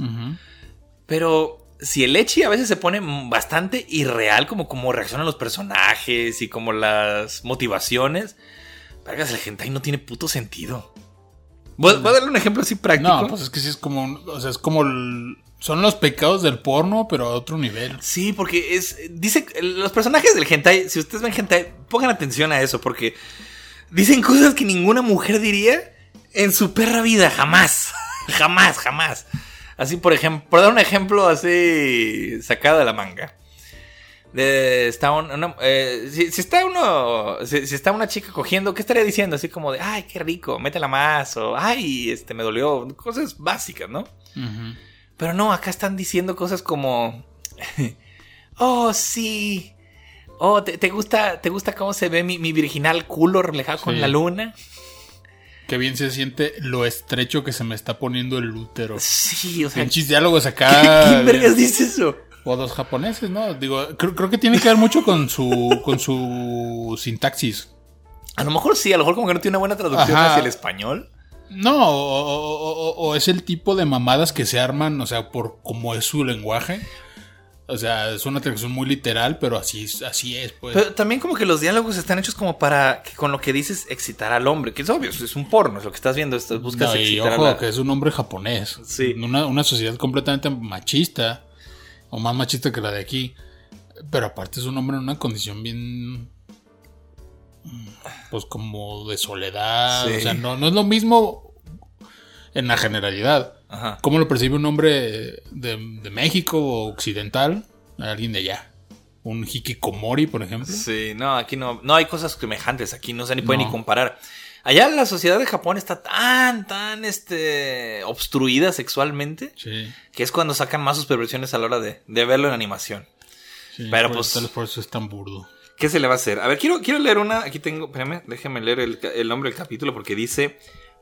Pero si el Echi a veces se pone bastante irreal, como, como reaccionan los personajes y como las motivaciones. Vergas, el hentai no tiene puto sentido. Voy, voy a darle un ejemplo así práctico. No, pues es que sí es como, o sea, es como, el- son los pecados del porno, pero a otro nivel. Sí, porque es. Dice. Los personajes del hentai, si ustedes ven hentai, pongan atención a eso, porque dicen cosas que ninguna mujer diría en su perra vida, jamás. jamás, jamás. Así, por ejemplo, por dar un ejemplo así sacado de la manga. De- está un- una, eh, si, si está uno, si, si está una chica cogiendo, ¿qué estaría diciendo? Así como de, ay, qué rico, métela más, o ay, este, me dolió, cosas básicas, ¿no? Pero no, acá están diciendo cosas como. Oh, sí. Oh, ¿te, te gusta, ¿te gusta cómo se ve mi, mi virginal culo reflejado con la luna? Qué bien se siente lo estrecho que se me está poniendo el útero. Sí, o sea, Pinches diálogos acá. ¿quién vergas dice eso? O los japoneses, ¿no? Digo, creo, creo que tiene que ver mucho con su, con su sintaxis. A lo mejor sí, a lo mejor como que no tiene una buena traducción Ajá. hacia el español. No, o, o- o- o es el tipo de mamadas que se arman, o sea, por cómo es su lenguaje. O sea, es una traducción muy literal, pero así, es- así es, pues. Pero también como que los diálogos están hechos como para que con lo que dices excitar al hombre, que es obvio, es un porno, es lo que estás viendo, esto, buscas No, y excitar ojo, a la... que es un hombre japonés. Sí. Una, una sociedad completamente machista. O más machista que la de aquí. Pero aparte es un hombre en una condición bien. mm, Pues como de soledad. Sí. O sea, no, no es lo mismo en la generalidad. Ajá. ¿Cómo lo percibe un hombre de, de México o occidental? A alguien de allá. Un hikikomori, por ejemplo. Sí, no, aquí no, no hay cosas semejantes, aquí no se ni puede No. ni comparar. Allá la sociedad de Japón está tan, tan, este, obstruida sexualmente, Sí. que es cuando sacan más sus perversiones a la hora de, de verlo en animación. sí, Pero por- pues- tal por eso es tan burdo. ¿Qué se le va a hacer? A ver, quiero, quiero leer una. Aquí tengo. Espérame, déjame leer el nombre del capítulo porque dice.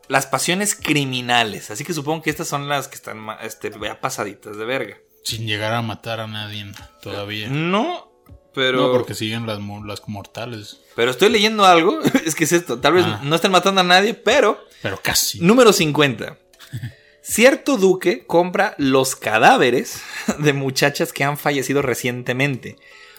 Las pasiones criminales. Así que supongo que estas son las que están este, ya pasaditas de verga. Sin llegar a matar a nadie todavía. No, pero. No, porque siguen las mortales. Pero estoy leyendo algo. es que es esto. Tal vez Ah. no estén matando a nadie, pero. Pero casi. Número 50. Cierto duque compra los cadáveres de muchachas que han fallecido recientemente.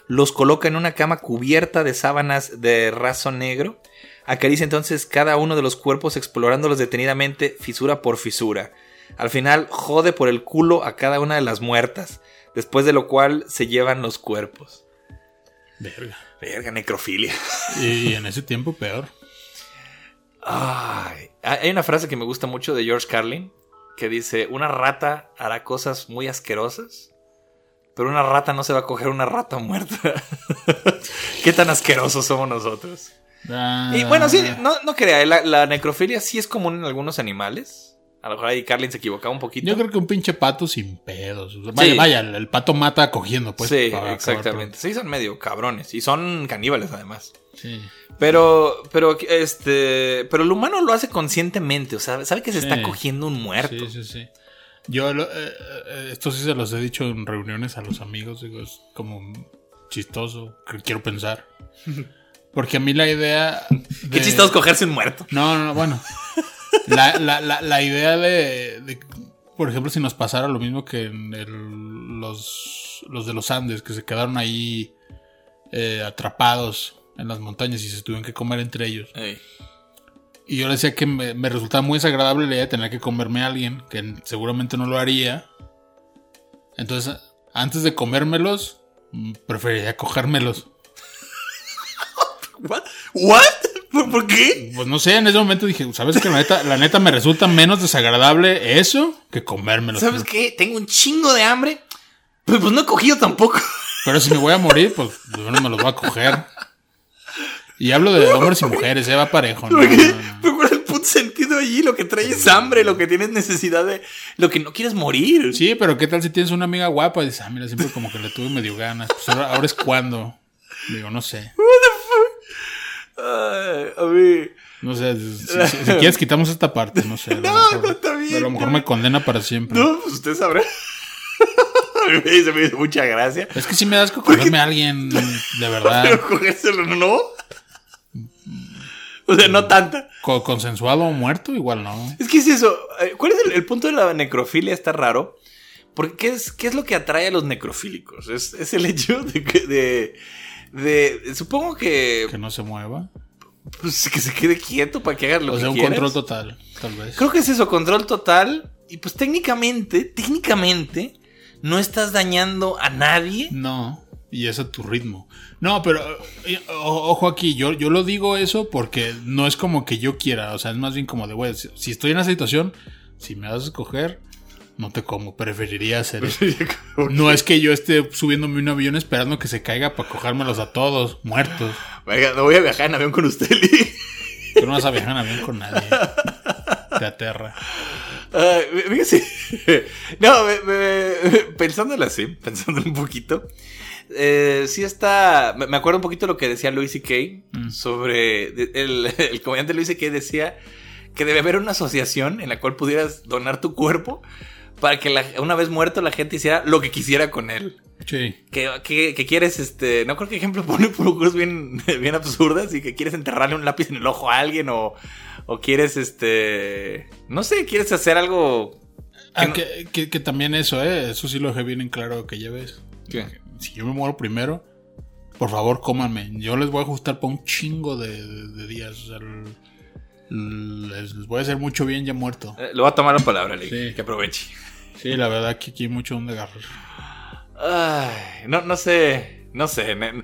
Los coloca en una cama cubierta de sábanas de raso negro. Acaricia entonces cada uno de los cuerpos explorándolos detenidamente fisura por fisura. Al final jode por el culo a cada una de las muertas. Después de lo cual se llevan los cuerpos. Verga. Verga, necrofilia. Y en ese tiempo peor. Ay, hay una frase que me gusta mucho de George Carlin que dice, una rata hará cosas muy asquerosas, pero una rata no se va a coger una rata muerta. ¿Qué tan asquerosos somos nosotros? Ah, Y bueno, sí, no, no crea, la, la necrofilia sí es común en algunos animales. A lo mejor ahí Carlin se equivocaba un poquito. Yo creo que un pinche pato sin pedos. Vaya, Sí. vaya, el, el pato mata cogiendo, pues. sí, exactamente. Sí, son medio cabrones. Y son caníbales además. Sí. Pero, pero, este, pero el humano lo hace conscientemente. O sea, sabe que se Sí. está cogiendo un muerto. Sí, sí, sí. Yo, eh, eh, esto sí se los he dicho en reuniones a los amigos. Digo, es como chistoso. Quiero pensar. Porque a mí la idea. Qué chistoso cogerse un muerto. No, no, no, bueno. La, la, la, la idea de, de- Por ejemplo, si nos pasara lo mismo que en el- los, los de los Andes, que se quedaron ahí eh, atrapados en las montañas y se tuvieron que comer entre ellos. Ey. Y yo le decía que me, me resultaba muy desagradable la idea de tener que comerme a alguien, que seguramente no lo haría. Entonces, antes de comérmelos, mm, preferiría cogérmelos. ¿What? ¿What? ¿Por, por qué? Pues no sé, en ese momento dije, ¿sabes que la neta, la neta me resulta menos desagradable eso que comérmelos? ¿Sabes qué? Tengo un chingo de hambre. Pero pues no he cogido tampoco. Pero si me voy a morir, pues bueno, me los voy a coger. Y hablo de hombres y mujeres, se va parejo. ¿no? ¿Por qué? No, no. ¿Pero ¿Cuál es el puto sentido allí? Lo que traes es hambre, lo que tienes necesidad de. Lo que no quieres morir. Sí, pero ¿qué tal si tienes una amiga guapa y dices, ah, mira, siempre como que le tuve medio ganas? Pues ahora, ahora es cuando. Digo, no sé. Ay, a ver. No sé, si, si- si quieres quitamos esta parte, no sé. No, mejor- no, está bien, A lo mejor me condena para siempre. No, pues usted sabrá. A mí Se me hizo mucha gracia. Es que si me das que cogerme a alguien de verdad, Pero cogérselo, ¿no? O sea, no tanta. co- consensuado o muerto, igual no. Es que es eso. eh, ¿Cuál es el, el punto de la necrofilia? Está raro. Porque ¿qué es, qué es lo que atrae a los necrofílicos? Es, es el hecho de que. De, de- supongo que. Que no se mueva. pues, que se quede quieto para que haga lo O que sea, un quieras. control total, tal vez. Creo que es eso, control total. Y pues técnicamente, técnicamente, no estás dañando a nadie. No, y es a tu ritmo. No, pero eh, o- ojo aquí, yo, yo lo digo eso porque no es como que yo quiera, o sea, es más bien como de, güey, si, si estoy en esa situación, si me vas a escoger, no te como, preferiría hacer eso. No es que yo esté subiéndome un avión esperando que se caiga para cogérmelos a todos, muertos. Venga, no voy a viajar en avión con usted, Lee. Tú no vas a viajar en avión con nadie. Te aterra. Ay, fíjese. No, me- me- pensándolo así, pensándolo un poquito. eh, sí está. Me acuerdo un poquito lo que decía Louis C.K. Mm. sobre. El, el comediante Louis C.K. decía que debe haber una asociación en la cual pudieras donar tu cuerpo para que la- una vez muerto la gente hiciera lo que quisiera con él. Sí. Que, que- que quieres, este. No creo que ejemplo pone por cosas bien, bien absurdas y que quieres enterrarle un lápiz en el ojo a alguien o. O quieres, este. No sé, quieres hacer algo. Ah, no- que, que- que también eso, ¿eh? Eso sí lo dejé bien en claro que lleves. ¿Qué? Si yo me muero primero, por favor, cómanme. Yo les voy a ajustar para un chingo de, de- de días. O sea, el- les, les voy a hacer mucho bien ya muerto. Eh, Lo voy a tomar la palabra, Lee, Sí. Que aproveche. Sí, la verdad que aquí hay mucho donde agarrar. Ay, no, no sé, no sé. ne-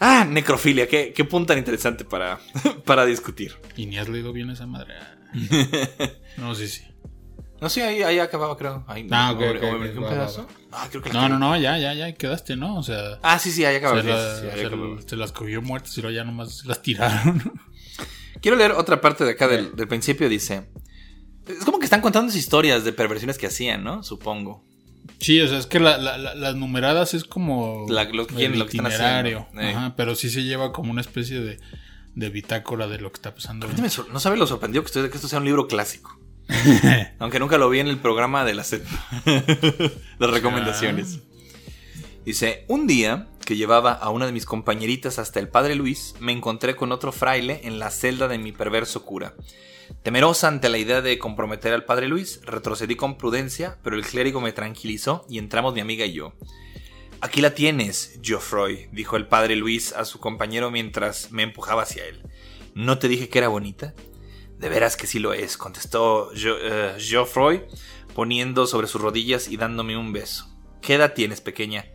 ah, necrofilia, qué, qué punto tan interesante para, para discutir. Y ni has leído bien esa madre. No, sí, sí. No sé, ahí, ahí acababa, creo. Ahí, Ah, ok, o- ok, o- ok, ¿un va, pedazo? va, Ah, creo que No, no, no, ya, ya, ya quedaste, ¿no? O sea, Ah, sí, sí, ahí acababa. se, sí, la- sí, ahí se- acababa. se las cogió muertas y luego ya nomás se las tiraron. Quiero leer otra parte de acá del, del principio. Dice: Es como que están contando historias de perversiones que hacían, ¿no? Supongo. Sí, o sea, es que la- la- la- las numeradas es como La- lo el lo que están. Eh. Ajá, pero sí se lleva como una especie de, de bitácora de lo que está pasando. Me No sabe lo sorprendido que estoy de que esto sea un libro clásico. Aunque nunca lo vi en el programa de las, las recomendaciones. Dice, un día que llevaba a una de mis compañeritas hasta el padre Luis, me encontré con otro fraile en la celda de mi perverso cura. Temerosa ante la idea de comprometer al padre Luis, retrocedí con prudencia, pero el clérigo me tranquilizó y entramos mi amiga y yo. Aquí la tienes, Geoffroy, dijo el padre Luis a su compañero mientras me empujaba hacia él. ¿No te dije que era bonita? De veras que sí lo es, contestó eh, Geoffroy, poniendo sobre sus rodillas y dándome un beso. ¿Qué edad tienes, pequeña?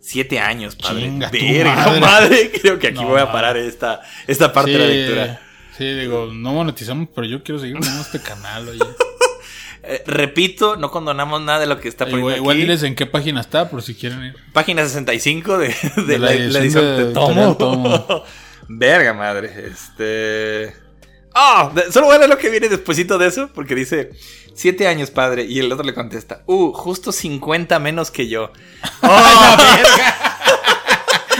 Siete años, padre. Chinga Verga, madre. madre. Creo que aquí No, voy a parar esta, esta parte sí, de la lectura. Sí, digo, no monetizamos, pero yo quiero seguir con este canal, oye. Eh, repito, no condonamos nada de lo que está Igual, poniendo igual aquí. diles en qué página está, por si quieren ir. Página 65 de, de De la, edición de de, tomo. Tomo. Verga madre. Este. Ah, de- solo leer lo que viene despuesito de eso, porque dice siete años, padre, y el otro le contesta, uh, justo 50 menos que yo. ¡Oh, verga!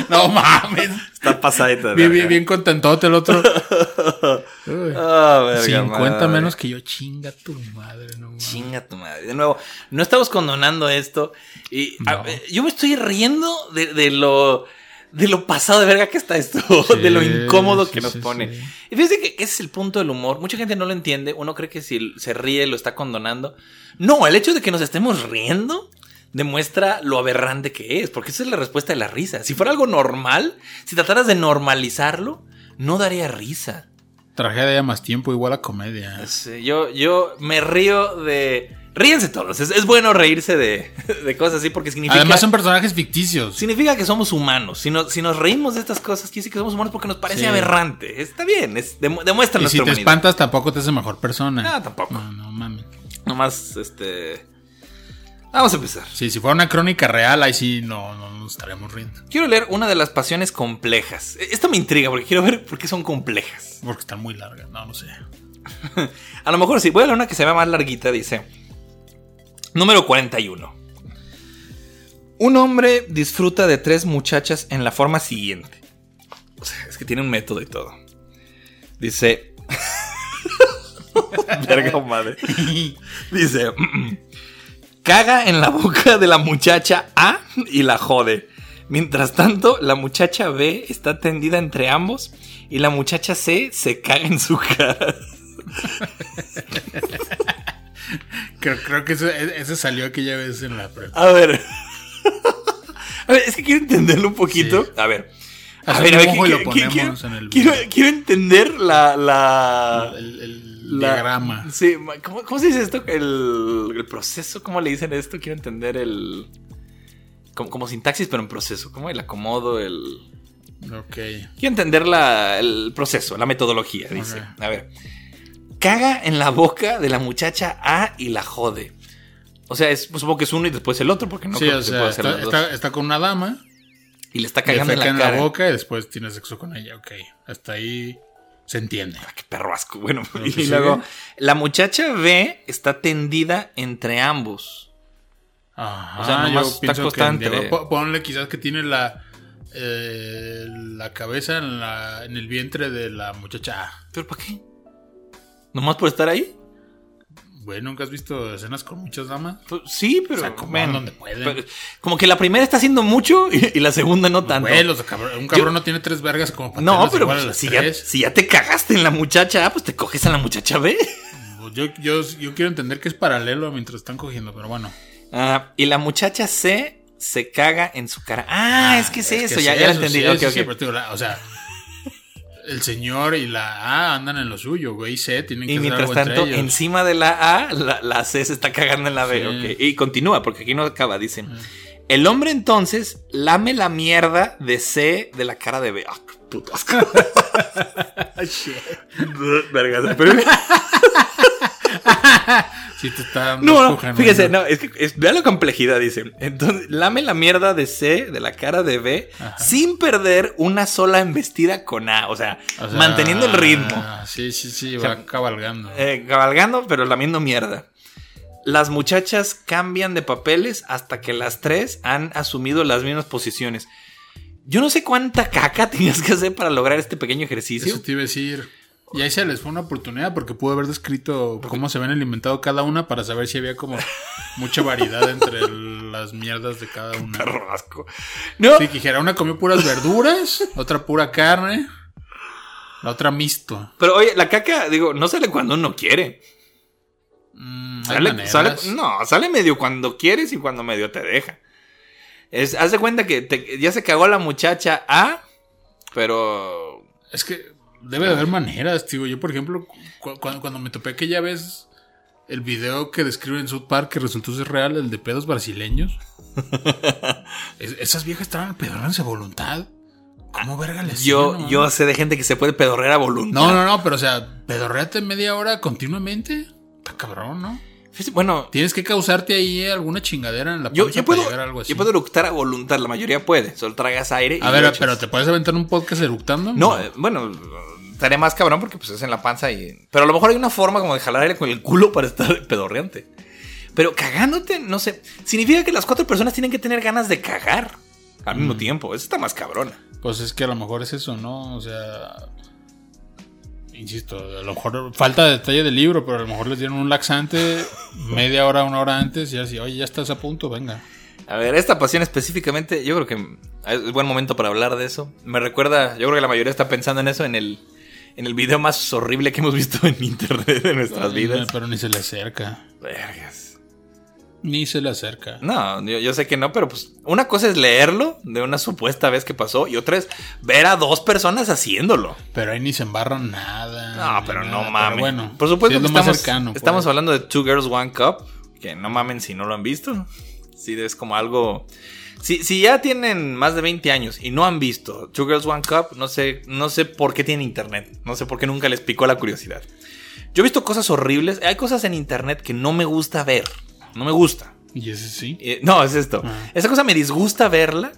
No mames. Está pasadita. Bien, bien, bien contentote el otro. Uy. Ah, verga, 50 madre. menos que yo, chinga tu madre, no mames. Chinga tu madre. De nuevo, no estamos condonando esto. Y No. yo me estoy riendo de, de lo. De lo pasado de verga que está esto, Sí, de lo incómodo sí, que nos sí, pone. Y fíjate que ese es el punto del humor. Mucha gente no lo entiende. Uno cree que si se ríe lo está condonando. No, el hecho de que nos estemos riendo demuestra lo aberrante que es, porque esa es la respuesta de la risa. Si fuera algo normal, si trataras de normalizarlo, no daría risa. Tragedia más tiempo igual a comedia. Yo, yo me río de... Ríense todos, es, es bueno reírse de, de cosas así porque significa... Además son personajes ficticios. Significa que somos humanos. Si, no- si nos reímos de estas cosas, quiere decir que somos humanos porque nos parece Sí. aberrante. Está bien, es, demu- demuestra y si te humanidad. espantas tampoco te hace mejor persona. No, tampoco. No, no mames. Nomás, este... Vamos a empezar. Sí, si fuera una crónica real, ahí sí no, no nos estaríamos riendo. Quiero leer una de las pasiones complejas. E- Esto me intriga porque quiero ver por qué son complejas. Porque están muy largas, no, no sé. A lo mejor sí. Voy a leer una que se ve más larguita. Dice: Número 41. Un hombre disfruta de tres muchachas en la forma siguiente. O sea, es que tiene un método y todo. Dice. Verga madre. Dice. Caga en la boca de la muchacha A y la jode. Mientras tanto, la muchacha B está tendida entre ambos y la muchacha C se caga en su cara. Creo, creo que ese, ese salió aquella vez en la prepa. A ver. A ver, es que quiero entenderlo un poquito. Sí. A ver. A ver, a ver, que- lo ponemos quiero, en el quiero, entender la. la, El, el la- diagrama. Sí, ¿cómo, cómo se dice esto? El, el proceso, ¿cómo le dicen esto? Quiero entender el. Como, como sintaxis, pero en proceso. ¿Cómo? El acomodo, el. Ok. Quiero entender la, el proceso, la metodología, dice. A ver. Caga en la boca de la muchacha A y la jode. O sea, es, pues, supongo que es uno y después el otro, porque no sí, creo o que se pueda hacer está, las dos. está- está con una dama, Y le está le cagando en feca la en cara. la boca y después tiene sexo con ella. Ok, hasta ahí se entiende. Ah, qué perro asco. Bueno, y luego la muchacha B está tendida entre ambos. Ajá, O sea, nomás yo está que en entre- po- ponle quizás que tiene la, eh, la cabeza en, la, en el vientre de la muchacha A. ¿Pero para qué? ¿Nomás por estar ahí? Güey, ¿nunca has visto escenas con muchas damas? Pues, sí, pero. Se acomodan bueno, donde pueden. pero como que la primera está haciendo mucho y, y la segunda no tanto. Güey, los un cabrón no tiene tres vergas como para no, pero pues, si, ya, tres. si ya te cagaste en la muchacha A, pues te coges a la muchacha B. Pues Yo, yo, yo quiero entender que es paralelo mientras están cogiendo, pero bueno. Ah, y la muchacha C se caga en su cara. Ah, es que es, eso, que ya, es ya lo entendí. sí, sí, pero la- o sea, el señor y la A andan en lo suyo, güey, y C tienen que Y hacer mientras entre tanto, ellos. encima de la A, la, la C se está cagando en la B. Sí. Y continúa, porque aquí no acaba, dice. El hombre entonces lame la mierda de C de la cara de B. Ah, qué puto asco. Vergas, pero- Sí te está No, no, fíjese, no, es que es- vea la complejidad, dice. Entonces, lame la mierda de C, de la cara de B, sin perder una sola embestida con A. O sea, O sea, manteniendo el ritmo. Sí, sí, sí, sea, va cabalgando. Eh, cabalgando, pero lamiendo mierda. Las muchachas cambian de papeles hasta que las tres han asumido las mismas posiciones. Yo no sé cuánta caca tenías que hacer para lograr este pequeño ejercicio. Eso te iba a decir. Y ahí se les fue una oportunidad porque pudo haber descrito cómo se ven alimentado cada una para saber si había como mucha variedad entre las mierdas de cada una. Perro asco. No, Sí, que dijera, una comió puras verduras, otra pura carne, la otra mixto. pero oye, la caca, digo, no sale cuando uno quiere. Mm, Sale, sale- no, sale medio cuando quieres y cuando medio te deja. Es, haz de cuenta que te- ya se cagó la muchacha A, pero Es que debe de haber maneras, tío. Yo, por ejemplo, cu- cu- cuando, me topé aquella vez el video que describe en South Park que resultó ser real, el de pedos brasileños. Es- esas viejas estaban pedorándose a voluntad. ¿Cómo verga les yo, no yo sé de gente que se puede pedorrear a voluntad. No, no, no, pero o sea, pedorreate media hora continuamente. Está cabrón, ¿no? Bueno, Tienes que causarte ahí alguna chingadera en la yo, yo puedo, algo así. yo puedo eructar a voluntad, la mayoría puede. Solo tragas aire y A ver, pero ¿te puedes aventar un podcast eructando? No, eh, bueno, estaría más cabrón porque pues es en la panza y... Pero a lo mejor hay una forma como de jalar aire con el culo para estar pedorreante. Pero cagándote, no sé, significa que las cuatro personas tienen que tener ganas de cagar al mismo tiempo. Eso está más cabrona. Pues es que a lo mejor es eso, ¿no? O sea. Insisto, a lo mejor falta detalle del libro, pero a lo mejor les dieron un laxante media hora, una hora antes y así, oye, ya estás a punto, venga. A ver, esta pasión específicamente, yo creo que es buen momento para hablar de eso. Me recuerda, yo creo que la mayoría está pensando en eso en el, en el video más horrible que hemos visto en internet de nuestras vidas. Pero ni se le acerca. Vergas. Ni se le acerca. No, yo, yo sé que no, pero pues una cosa es leerlo de una supuesta vez que pasó y otra es ver a dos personas haciéndolo. Pero ahí ni se embarran nada. No, pero nada, no mames. bueno, por supuesto sí es que estamos, cercano, estamos pues. hablando de Two Girls One Cup, que no mamen si no lo han visto. Sí, es como algo... Si, si ya tienen más de 20 años y no han visto Two Girls One Cup, no sé, no sé por qué tienen internet. No sé por qué nunca les picó la curiosidad. Yo he visto cosas horribles. Hay cosas en internet que no me gusta ver. No me gusta. Y ese sí. Eh, no, es esto. Ah. Esa cosa me disgusta verla,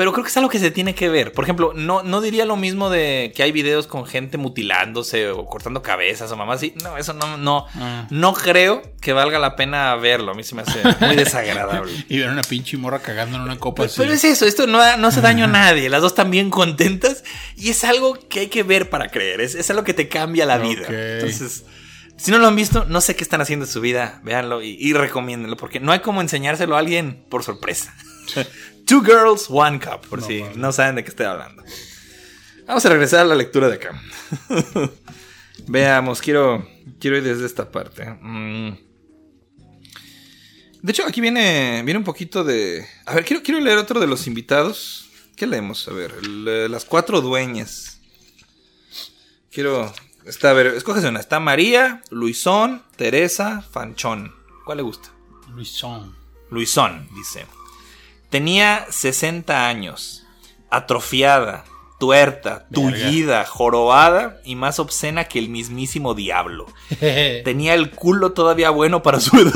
pero creo que es algo que se tiene que ver. Por ejemplo, no, no diría lo mismo de que hay videos con gente mutilándose o cortando cabezas o mamás así. No, eso no, no, Ah. no creo que valga la pena verlo. A mí se me hace muy desagradable. Y ver una pinche morra cagando en una copa Pero, así. pero es eso, esto no, no hace daño a nadie. Las dos están bien contentas y es algo que hay que ver para creer. Es, es algo que te cambia la vida. Entonces, si no lo han visto, no sé qué están haciendo en su vida. Véanlo y, y recomiéndenlo porque no hay como enseñárselo a alguien por sorpresa. Two Girls, One Cup, por No si no saben de qué estoy hablando. Vamos a regresar a la lectura de acá. Veamos, quiero, quiero ir desde esta parte. Mm. De hecho, aquí viene, viene un poquito de... A ver, quiero, quiero leer otro de los invitados. ¿Qué leemos? A ver, eh, las cuatro dueñas. Quiero... Está, a ver, escógese una. Está María, Luisón, Teresa, Fanchón. ¿Cuál le gusta? Luisón. Luisón, dice. Tenía 60 años, atrofiada, tuerta, tullida, jorobada y más obscena que el mismísimo diablo. Tenía el culo todavía bueno para su edad.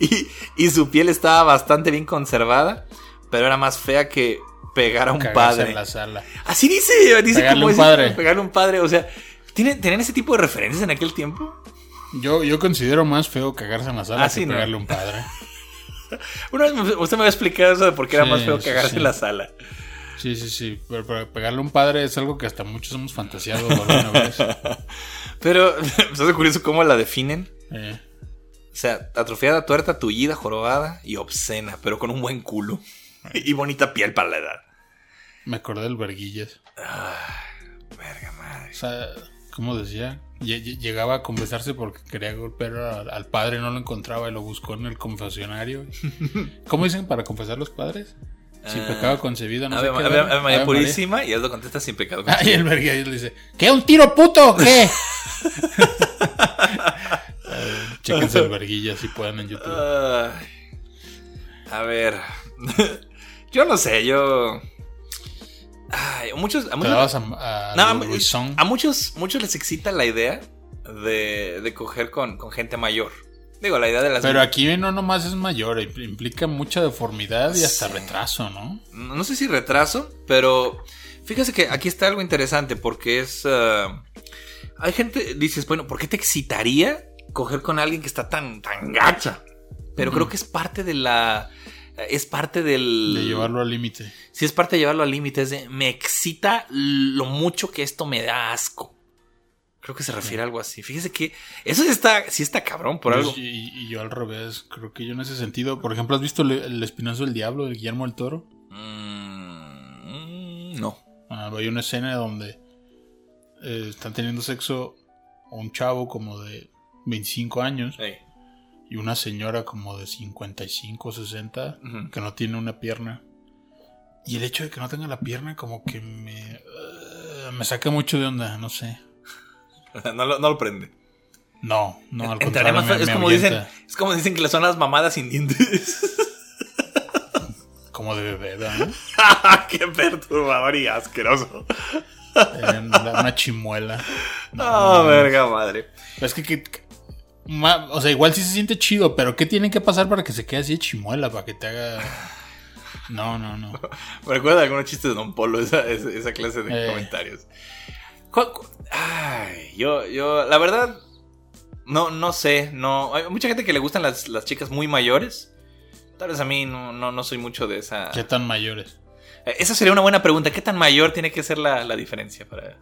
y, y su piel estaba bastante bien conservada, pero era más fea que pegar a un Cagarse padre. en la sala. Así dice, dice Pegarle como un padre. pegarle un padre. O sea, ¿tienen, ¿tenían ese tipo de referencias en aquel tiempo? Yo, yo considero más feo cagarse en la sala Ah, que pegarle a un padre. Una vez usted me había explicado eso de por qué era Sí, más feo cagarse sí. en la sala. Sí, sí, sí. Pero, pero pegarle a un padre es algo que hasta muchos hemos fantaseado alguna vez. Pero, ¿sabes hace curioso cómo la definen? Eh, O sea, atrofiada, tuerta, tullida, jorobada y obscena, pero con un buen culo. Y bonita piel para la edad. me acordé del verguillas. Verga madre. O sea, ¿cómo decía? Lle- lle- Llegaba a confesarse porque quería golpear al, al padre, no lo encontraba y lo buscó en el confesionario. ¿Cómo dicen para confesar los padres? Sin Ah. pecado concebido, no Ave, sé qué. Ave- verga. Ave María Purísima y él lo contesta sin pecado. Ah, y el verguillas le dice, ¿qué? ¿Un tiro puto o qué? Chéquense el verguilla si pueden en YouTube. A ver. yo no sé, yo. Ay, a muchos. A muchos, dabas a, a No, a- Luisón. a muchos, muchos les excita la idea de, de coger con, con gente mayor. Digo, la idea de las. Pero aquí no nomás es mayor, implica mucha deformidad y hasta Sí. retraso, ¿no? No sé si retraso, pero fíjese que aquí está algo interesante porque es... ah, hay gente, dices, bueno, ¿por qué te excitaría coger con alguien que está tan, tan gacha? Pero creo que es parte de la... Es parte del... De llevarlo al límite. Sí, es parte de llevarlo al límite. Es de, me excita lo mucho que esto me da asco. Creo que se refiere a algo así. Fíjese que eso sí está, sí está cabrón por algo. Y, y yo al revés, creo que yo en ese sentido. Por ejemplo, ¿has visto el, el Espinazo del Diablo de Guillermo del Toro? Mm, no. Ah, hay una escena donde eh, están teniendo sexo un chavo como de 25 años Ey. Y una señora como de 55 60 Ujú. que no tiene una pierna. Y el hecho de que no tenga la pierna como que me, eh, me saca mucho de onda, no sé. No lo, no lo prende. No, no, al contrario, me, es me como dicen, es como dicen que son las mamadas sin dientes. Como de bebé, ¿verdad? Qué perturbador y asqueroso. Una chimuela. No, verga madre. Es que- ma- o sea, igual sí se siente chido, pero ¿qué tiene que pasar para que se quede así de chimuela? Para que te haga. No, no, no. Me recuerda algunos chistes de Don Polo, esa, clase de Eh. comentarios. ¿Cuál- cu- Ay, yo, yo, la verdad, no, no sé, no. Hay mucha gente que le gustan las, las chicas muy mayores. Tal vez a mí no, no, no soy mucho de esa. ¿Qué tan mayores? Eh, Esa sería una buena pregunta. ¿Qué tan mayor tiene que ser la, la diferencia para,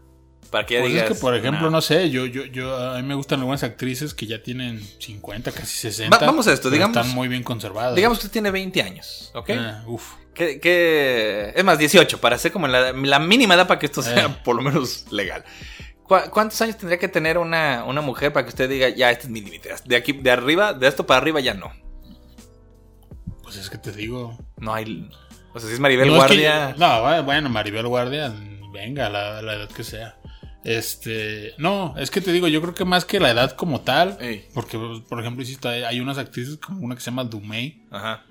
para que ya Pues digas? es que, por ejemplo, no sé, yo, yo, yo, a mí me gustan algunas actrices que ya tienen 50, casi 60. Va- vamos a esto, digamos- Están muy bien conservadas. Digamos que usted tiene 20 años, ¿ok? Ah, uf. ¿Qué, qué- Es más, 18, para ser como la, la mínima edad para que esto sea Eh. por lo menos legal. ¿Cu- ¿Cuántos años tendría que tener una, una mujer para que usted diga, ya, este es mi límite? De aquí, de arriba, de esto para arriba ya no? Pues es que te digo. No hay... O sea, si es Maribel No, es que- Guardia... no, bueno, Maribel Guardia, venga, la, la edad que sea. Este, no, es que te digo, yo creo que más que la edad como tal, Ey. porque, pues, por ejemplo, hay, hay unas actrices como una que se llama Dumey, Ajá,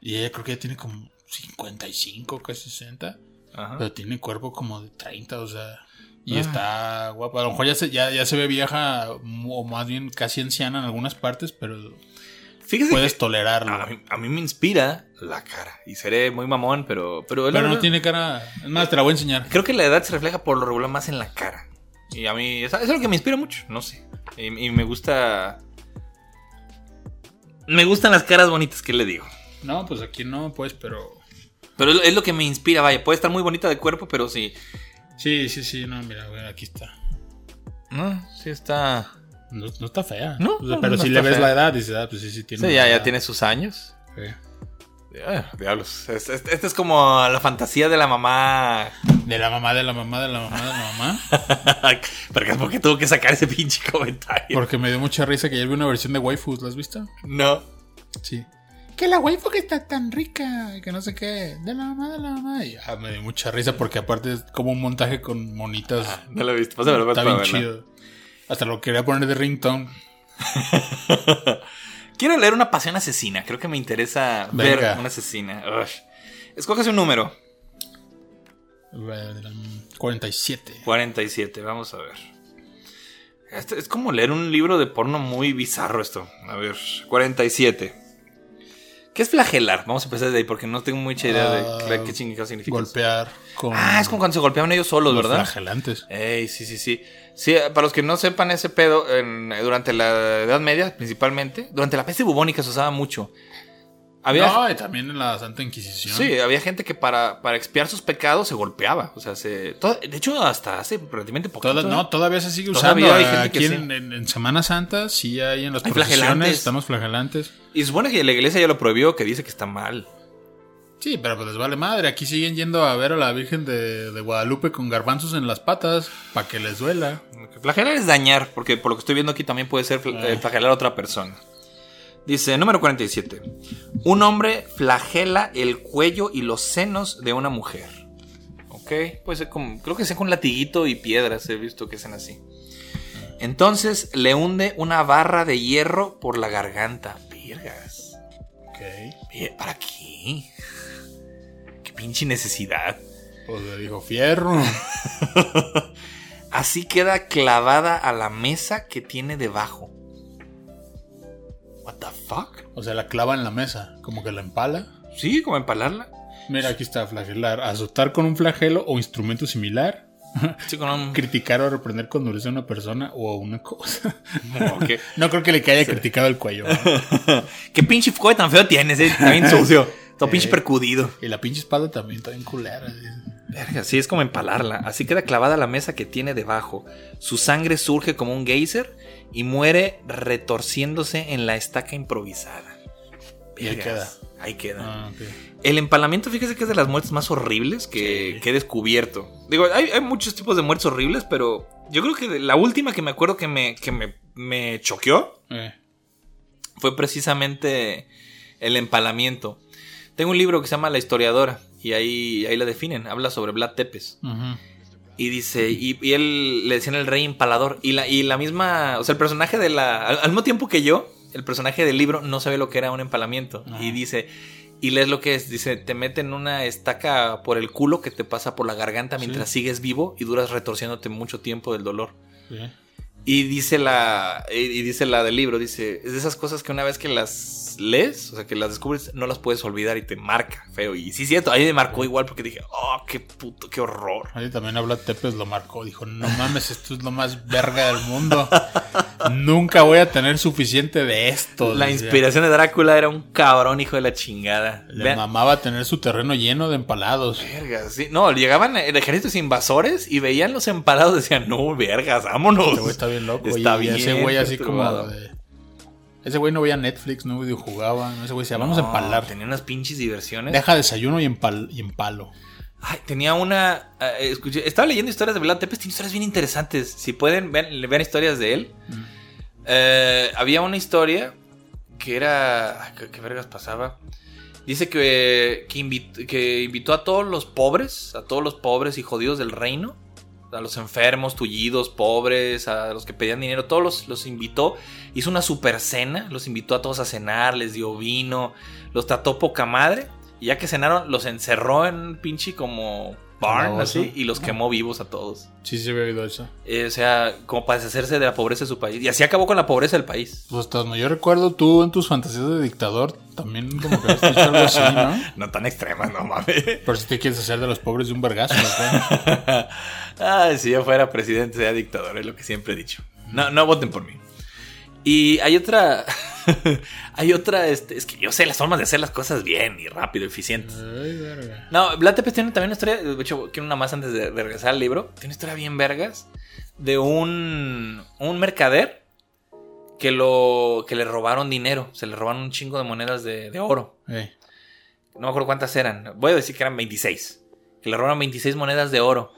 y ella creo que ya tiene como 55, casi 60, ajá. pero tiene cuerpo como de 30, o sea, y Ah. está guapa. A lo mejor ya se, ya, ya se ve vieja, o más bien casi anciana en algunas partes, pero Fíjese puedes que tolerarlo. a mí, a mí me inspira la cara. Y seré muy mamón, pero... Pero, pero no tiene cara, es más, te la voy a enseñar. Creo que la edad se refleja por lo regular más en la cara. Y a mí es, es algo que me inspira mucho, no sé. Y, y me gusta... Me gustan las caras bonitas, ¿qué le digo? No, pues aquí no, pues, pero... Pero es, lo que me inspira, vaya. Puede estar muy bonita de cuerpo, pero sí. Sí, sí, sí, no, mira, aquí está. No, sí está... No, no está fea. No, O sea, no, pero no si le ves fea. la edad, dices, ah, pues sí, sí tiene. Sí, ya, ya tiene sus años. Sí. Ah, diablos. Este es, este es como la fantasía de la mamá. De la mamá, de la mamá, de la mamá, de la mamá. Porque ¿Por qué tuvo que sacar ese pinche comentario? Porque me dio mucha risa que ayer vi una versión de waifus, ¿la has visto? No. Sí. Que la waifu que está tan rica, y que no sé qué. De la mamá, de la mamá. Y ah, me dio mucha risa porque aparte es como un montaje con monitas. No lo he visto. Pásamelo, está bien chido. Hasta lo quería poner de ringtone. Quiero leer una pasión asesina. Creo que me interesa ver una asesina. Escógase un número. 47. 47. Vamos a ver. Este es como leer un libro de porno muy bizarro esto. A ver. 47. ¿Qué es flagelar? Vamos a empezar de ahí porque no tengo mucha idea de Ah, qué- qué chingado significa. Golpear con. Ah, es como cuando se golpeaban ellos solos, los ¿verdad? flagelantes. Ey, sí, sí, sí. Sí, eh, para los que no sepan ese pedo, en- durante la Edad Media principalmente, durante la peste bubónica se usaba mucho. Había, No, y también en la Santa Inquisición. Sí, había gente que para, para expiar sus pecados se golpeaba. O sea, se. todo- de hecho, hasta hace relativamente poquito. Toda- ¿eh? no, todavía se sigue usando. Todavía hay gente Aquí que en, sí. en- en Semana Santa, sí hay en las Hay procesiones, estamos flagelantes. Y se supone que la iglesia ya lo prohibió, que dice que está mal. Sí, pero pues les vale madre. Aquí siguen yendo a ver a la Virgen de, de Guadalupe con garbanzos en las patas para que les duela. Flagelar es dañar, porque por lo que estoy viendo aquí también puede ser Ah. eh, flagelar a otra persona. Dice, número 47. Un hombre flagela el cuello y los senos de una mujer. Ok, puede ser como, creo que sea con latiguito y piedras, he visto que hacen así. Entonces le hunde una barra de hierro por la garganta. Virgas. Ok. ¿Para qué? Qué pinche necesidad. Pues le dijo fierro. Así queda clavada a la mesa que tiene debajo. What the fuck? O sea, la clava en la mesa, como que la empala. Sí, como empalarla. Mira, aquí está flagelar. Azotar con un flagelo o instrumento similar. Sí, con un... Criticar o reprender con dureza a una persona o a una cosa. No creo que le haya criticado el cuello. ¿no? ¿Qué pinche cuello tan feo tienes? Eh? Está bien sucio. Todo pinche Eh. percudido. Y la pinche espada también está bien culera. Verga, sí, es como empalarla. Así queda clavada la mesa que tiene debajo. Su sangre surge como un geyser y muere retorciéndose en la estaca improvisada. Y ahí Vergas, Ahí queda. Ah. El empalamiento, fíjese que es de las muertes más horribles que, Sí. que he descubierto. Digo, hay, hay muchos tipos de muertes horribles, pero yo creo que la última que me acuerdo que me, que me, me choqueó Eh, fue precisamente el empalamiento. Tengo un libro que se llama La historiadora y ahí, ahí la definen. Habla sobre Vlad Tepes. Y dice, y, y él le decían el rey empalador. Y la, y la misma, o sea, el personaje de la. Al, al mismo tiempo que yo, el personaje del libro no sabe lo que era un empalamiento. Ajá. Y dice, y lees lo que es. Dice, te meten una estaca por el culo que te pasa por la garganta mientras sigues vivo y duras retorciéndote mucho tiempo del dolor. Sí. Y dice la. Y dice la del libro, dice, es de esas cosas que una vez que las lees, o sea, que las descubres, no las puedes olvidar y te marca feo. Y sí, cierto, ahí me marcó igual porque dije, oh, qué puto, qué horror. Ahí también habla Tepes, lo marcó. Dijo, no mames, esto es lo más verga del mundo. Nunca voy a tener suficiente de esto. La decía. inspiración de Drácula era un cabrón hijo de la chingada. Le Vean- mamaba tener su terreno lleno de empalados. Vergas, sí. No, llegaban el ejércitos invasores y veían los empalados y decían, no, vergas, vámonos. Está bien loco. Está y bien ese güey así como de... Ese güey no veía Netflix, no videojugaba. Ese güey decía, vamos a empalar. Tenía unas pinches diversiones. Deja desayuno y, empal y empalo. Ay, tenía una. eh, escuché- estaba leyendo historias de Vlad Tepes, tiene historias bien interesantes. Si pueden, vean, vean historias de él. Mm. Eh, había una historia que era. ¿Qué, qué vergas pasaba? Dice que, que invitó a todos los pobres, a todos los pobres y jodidos del reino, a los enfermos, tullidos, pobres, a los que pedían dinero, todos los, los invitó. Hizo una super cena, los invitó a todos a cenar, les dio vino, los trató poca madre. Y ya que cenaron, los encerró en pinche como barn, así, y los quemó vivos a todos. Sí, sí, había oído eso. Eh, o sea, como para deshacerse de la pobreza de su país. Y así acabó con la pobreza del país. Pues donde yo recuerdo, tú en tus fantasías de dictador también como que has dicho algo así, ¿no? No tan extremas, no mames. Por si te quieres hacer de los pobres de un vergazo, ¿no? Ay, si yo fuera presidente, sería dictador, es lo que siempre he dicho. No, no voten por mí. Y hay otra. hay otra. Este, es que yo sé las formas de hacer las cosas bien y rápido, eficientes. Ay, verga. No, Vlad Tepes tiene también una historia. De hecho, quiero una más antes de, de regresar al libro. Tiene una historia bien vergas de un, un mercader que, lo, que le robaron dinero. Se le robaron un chingo de monedas de, de oro. No me acuerdo cuántas eran. Voy a decir que eran 26. Que le robaron 26 monedas de oro.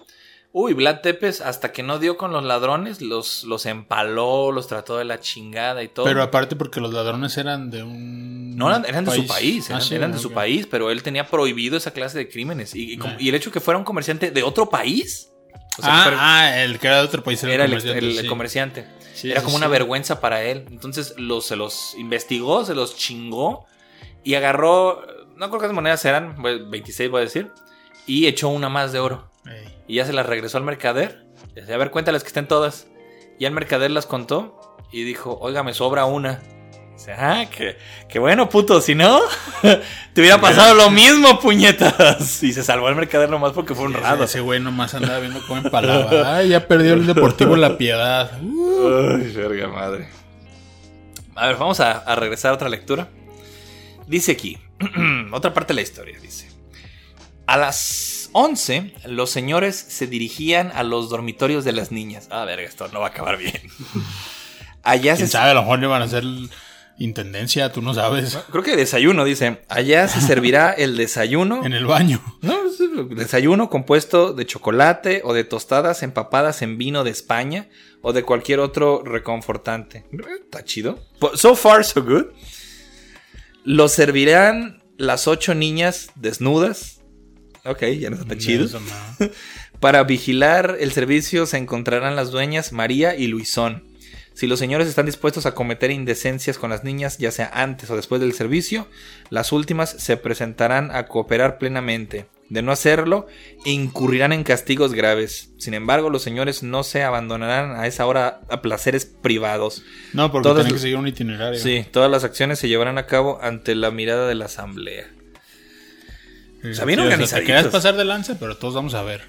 Uy, Vlad Tepes, hasta que no dio con los ladrones, los, los empaló, los trató de la chingada y todo. Pero aparte porque los ladrones eran de un... no, eran, eran de su país, Ah, eran, sí, eran de su país, pero él tenía prohibido esa clase de crímenes. Y, y el hecho que fuera un comerciante de otro país. o sea, que Ah, fuera- ah, el que era de otro país era, era el comerciante. el- el sí. comerciante. Sí, Era como una vergüenza para él. Entonces los, se los investigó, se los chingó y agarró, no creo cuántas monedas eran, pues, 26 voy a decir, y echó una más de oro. Ey. Y ya se las regresó al mercader. Y decía, a ver, cuéntales que estén todas. Y el mercader las contó y dijo, oiga, me sobra una. Dice, ah, qué, qué bueno, puto. Si no, te hubiera pasado lo mismo, puñetas. Y se salvó el mercader nomás porque fue honrado. Ese güey nomás andaba viendo cómo empalaba. Ay, ya perdió el Deportivo La Piedad. Ay, verga madre. A ver, vamos a, a regresar a otra lectura. Dice aquí, otra parte de la historia, dice. A las 11, los señores se dirigían a los dormitorios de las niñas. Ah, verga, esto no va a acabar bien. Allá ¿Quién se... sabe? A lo mejor le van a hacer intendencia, tú no sabes. Creo que desayuno, dice. Allá se servirá el desayuno. En el baño. No, desayuno compuesto de chocolate o de tostadas empapadas en vino de España o de cualquier otro reconfortante. Está chido. So far, so good. Lo servirán las ocho niñas desnudas. Ok, ya no está tan chido. Eso no. Para vigilar el servicio se encontrarán las dueñas María y Luisón. Si los señores están dispuestos a cometer indecencias con las niñas, ya sea antes o después del servicio, las últimas se presentarán a cooperar plenamente. De no hacerlo, incurrirán en castigos graves. Sin embargo, los señores no se abandonarán a esa hora a placeres privados. No, porque Todas tienen que seguir un itinerario. Sí, todas las acciones se llevarán a cabo ante la mirada de la asamblea. Sí, sea, bien sí, Te organizaditos. querías pasar de lanza, pero todos vamos a ver.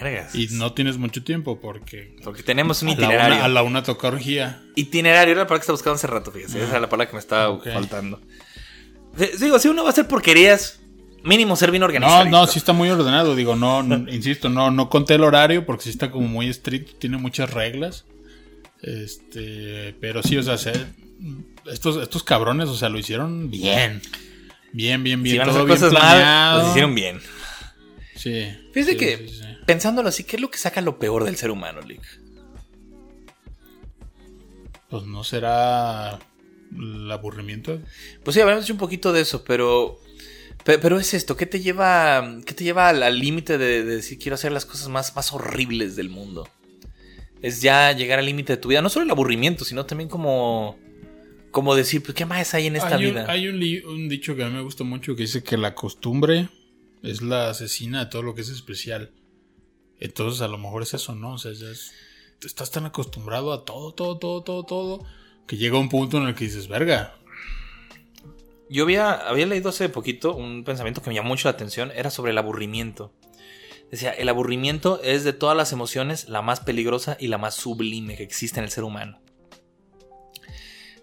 Vergas. Y no tienes mucho tiempo porque Porque tenemos un a la, itinerario. una, a la una toca orgía. Itinerario era la palabra que estaba buscando hace rato, fíjese. Esa es la palabra que me estaba faltando. Digo, si uno va a hacer porquerías, mínimo ser bien No, organizado. no, sí está muy ordenado. Digo, no, insisto, no, no conté el horario porque sí está como muy estricto, tiene muchas reglas. Este, pero sí, o sea, se- estos, estos cabrones, o sea, lo hicieron bien. Bien, bien, bien. Si van a todo hacer bien cosas mal, las hicieron bien. Sí. Fíjese sí, que, sí, sí. pensándolo así, ¿qué es lo que saca lo peor del ser humano, Lick? Pues no será el aburrimiento. Pues sí, hablamos un poquito de eso, pero. pe- Pero es esto, ¿qué te lleva, qué te lleva al al límite de, de decir quiero hacer las cosas más, más horribles del mundo? Es ya llegar al límite de tu vida, no solo el aburrimiento, sino también como, como decir, pues, ¿qué más hay en esta hay un, vida? hay un, dicho que a mí me gusta mucho que dice que la costumbre es la asesina de todo lo que es especial. Entonces a lo mejor es eso, ¿no? O sea, ya es- estás tan acostumbrado a todo, todo, todo, todo, todo, que llega un punto en el que dices, verga. Yo había, había leído hace poquito un pensamiento que me llamó mucho la atención, era sobre el aburrimiento. Decía, el aburrimiento es de todas las emociones la más peligrosa y la más sublime que existe en el ser humano.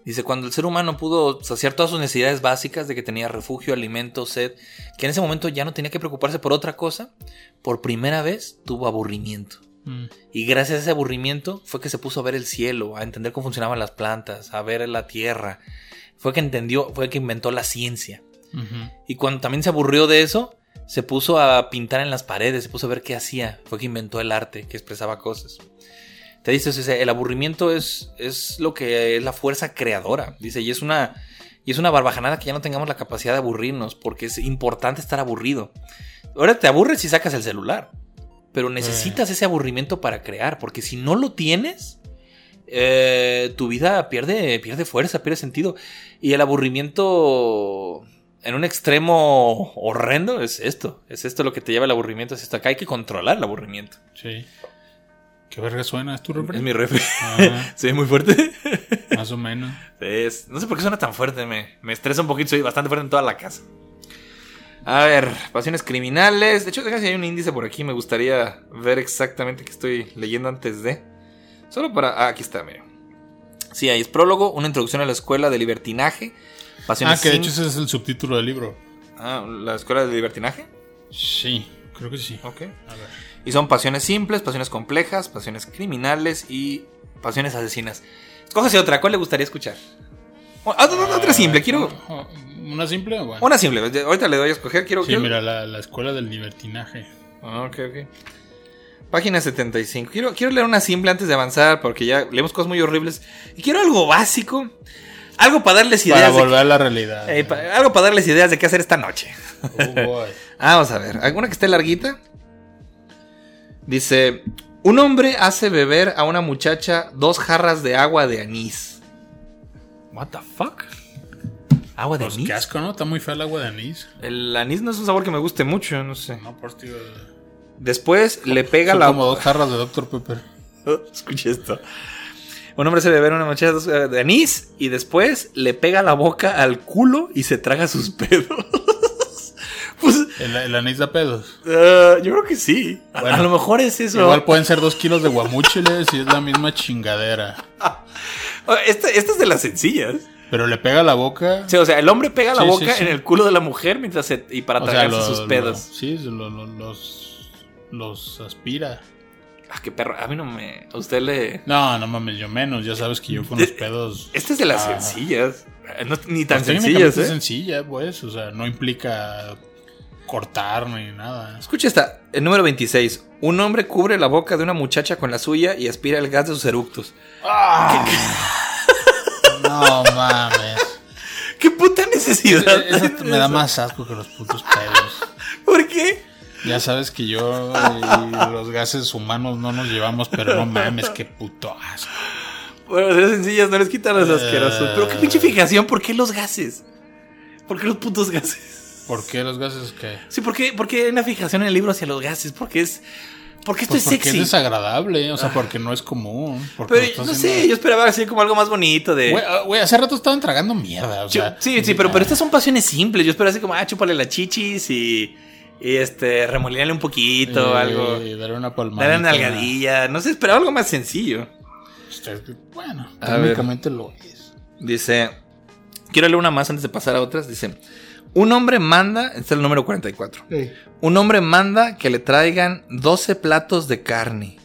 Dice, cuando el ser humano pudo saciar todas sus necesidades básicas de que tenía refugio, alimento, sed, que en ese momento ya no tenía que preocuparse por otra cosa, por primera vez tuvo aburrimiento. Mm, Y gracias a ese aburrimiento fue que se puso a ver el cielo, a entender cómo funcionaban las plantas, a ver la tierra. Fue que entendió, fue que inventó la ciencia. Y cuando también se aburrió de eso, se puso a pintar en las paredes, se puso a ver qué hacía. Fue que inventó el arte, que expresaba cosas. Te dice, o sea, el aburrimiento es, es lo que es la fuerza creadora. Dice, y es una. Y es una barbajanada que ya no tengamos la capacidad de aburrirnos, porque es importante estar aburrido. Ahora te aburres si sacas el celular. Pero necesitas ese aburrimiento para crear, porque si no lo tienes, eh, tu vida pierde, pierde fuerza, pierde sentido. Y el aburrimiento en un extremo horrendo es esto. Es esto lo que te lleva al aburrimiento. Es esto. Acá hay que controlar el aburrimiento. Sí. ¿Qué verga suena? ¿Es tu refri? Es mi refri. Ajá, ¿Se ve muy fuerte? más o menos. Es- no sé por qué suena tan fuerte. Me, me estresa un poquito. Soy bastante fuerte en toda la casa. A ver, pasiones criminales. De hecho, déjame si hay un índice por aquí. Me gustaría ver exactamente qué estoy leyendo antes de. Solo para. Ah, aquí está, mira. Sí, ahí es prólogo, una introducción a la escuela de libertinaje. Ah, Pasiones que de hecho ese es el subtítulo del libro. Ah, la escuela de libertinaje. Sí, creo que sí. Ok. A ver. Y son pasiones simples, pasiones complejas, pasiones criminales y pasiones asesinas. Escójase otra, ¿cuál le gustaría escuchar? O- ah, no, otra simple, quiero. ¿Una simple? Bueno. Una simple, ahorita le doy a escoger, quiero. Sí, quiero- mira, la, la escuela del libertinaje. Ah, ok, ok. Página 75. Quiero, quiero leer una simple antes de avanzar porque ya leemos cosas muy horribles. Y quiero algo básico. Algo para darles ideas. Para volver a la realidad. eh, pa- algo para darles ideas de qué hacer esta noche. Oh. Vamos a ver, alguna que esté larguita. Dice, un hombre hace beber a una muchacha dos jarras de agua de anís. What the fuck? ¿Agua de Pues anís? qué asco, ¿no? Está muy fea el agua de anís. El anís no es un sabor que me guste mucho, no sé. No, por tío. Después le pega Son la como dos jarras de Dr. Pepper. Escucha esto. Un hombre hace beber a una muchacha dos- eh, de anís y después le pega la boca al culo y se traga sus pedos. Pues El, el anís da pedos. eh, yo creo que sí. A- Bueno, a lo mejor es eso. Igual pueden ser dos kilos de guamúchiles y es la misma chingadera. Esta, esta es de las sencillas. Pero le pega la boca. Sí, o sea, el hombre pega la Sí, boca sí. en el culo de la mujer mientras se, y para o sea, tragarse lo- sus lo- pedos. sí, lo- lo- los, los aspira. Ah, qué perro. A mí no me. A usted le. No, no mames, yo menos. Ya sabes que yo con los pedos. Este es de las Ah. sencillas. Eh, no- ni tan Pues sencillas, es ¿eh? sencilla, pues. O sea, no implica cortar ni nada. Escucha esta. El número 26. Un hombre cubre la boca de una muchacha con la suya y aspira el gas de sus eructos. No mames. ¡Qué puta necesidad! Eso me da más asco que los putos pedos. ¿Por qué? Ya sabes que yo y los gases humanos no nos llevamos, pero no mames, qué puto asco. Bueno, las sencillas no les quitan los asquerosos. Eh. Pero qué pinche fijación. ¿Por qué los gases? ¿Por qué los putos gases? ¿Por qué los gases qué? Sí, ¿por qué, por qué hay una fijación en el libro hacia los gases? Porque es. Porque esto Pues es porque sexy. es desagradable, o sea, porque no es común. porque Pero no sé, yo esperaba así como algo más bonito de. Güey, ah, hace rato estaban tragando mierda, o Yo- sea. sí, sí, pero, pero estas son pasiones simples. Yo espero así como, ah, chúpale las chichis y, y este, remolinale un poquito, eh, algo. Darle una palmadita. Dale una nalgadilla. No sé, esperaba algo más sencillo. Usted, Bueno, técnicamente lo es. Dice, quiero leer una más antes de pasar a otras. Dice, un hombre manda, este es el número 44. Un hombre manda que le traigan 12 platos de carne.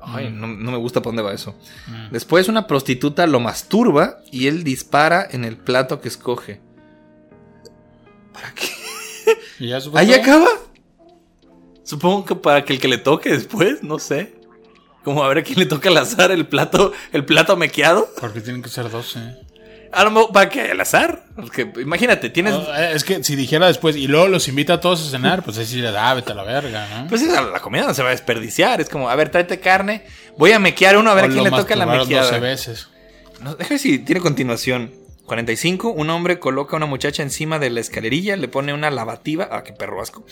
Ay, Mm. no, no me gusta por dónde va eso. Mm. Después una prostituta lo masturba y él dispara en el plato que escoge. ¿Para qué? ¿Y ya eso fue ¿Ahí acaba? Supongo que para que el que le toque después, no sé. Como a ver a quién le toca al azar el plato, el plato mequeado. Porque tienen que ser 12. A lo mejor, ¿para qué? ¿Al azar? Porque imagínate, tienes... Oh, eh, es que si dijera después y luego los invita a todos a cenar, pues ahí sí le da, vete a la verga, ¿no? Pues esa- la comida no se va a desperdiciar. Es como, a ver, tráete carne. Voy a mequear uno a ver O a quién le toca la mequeada. 12 veces. No, deja ver si tiene continuación. 45. Un hombre coloca a una muchacha encima de la escalerilla, le pone una lavativa. Ah, qué perro asco.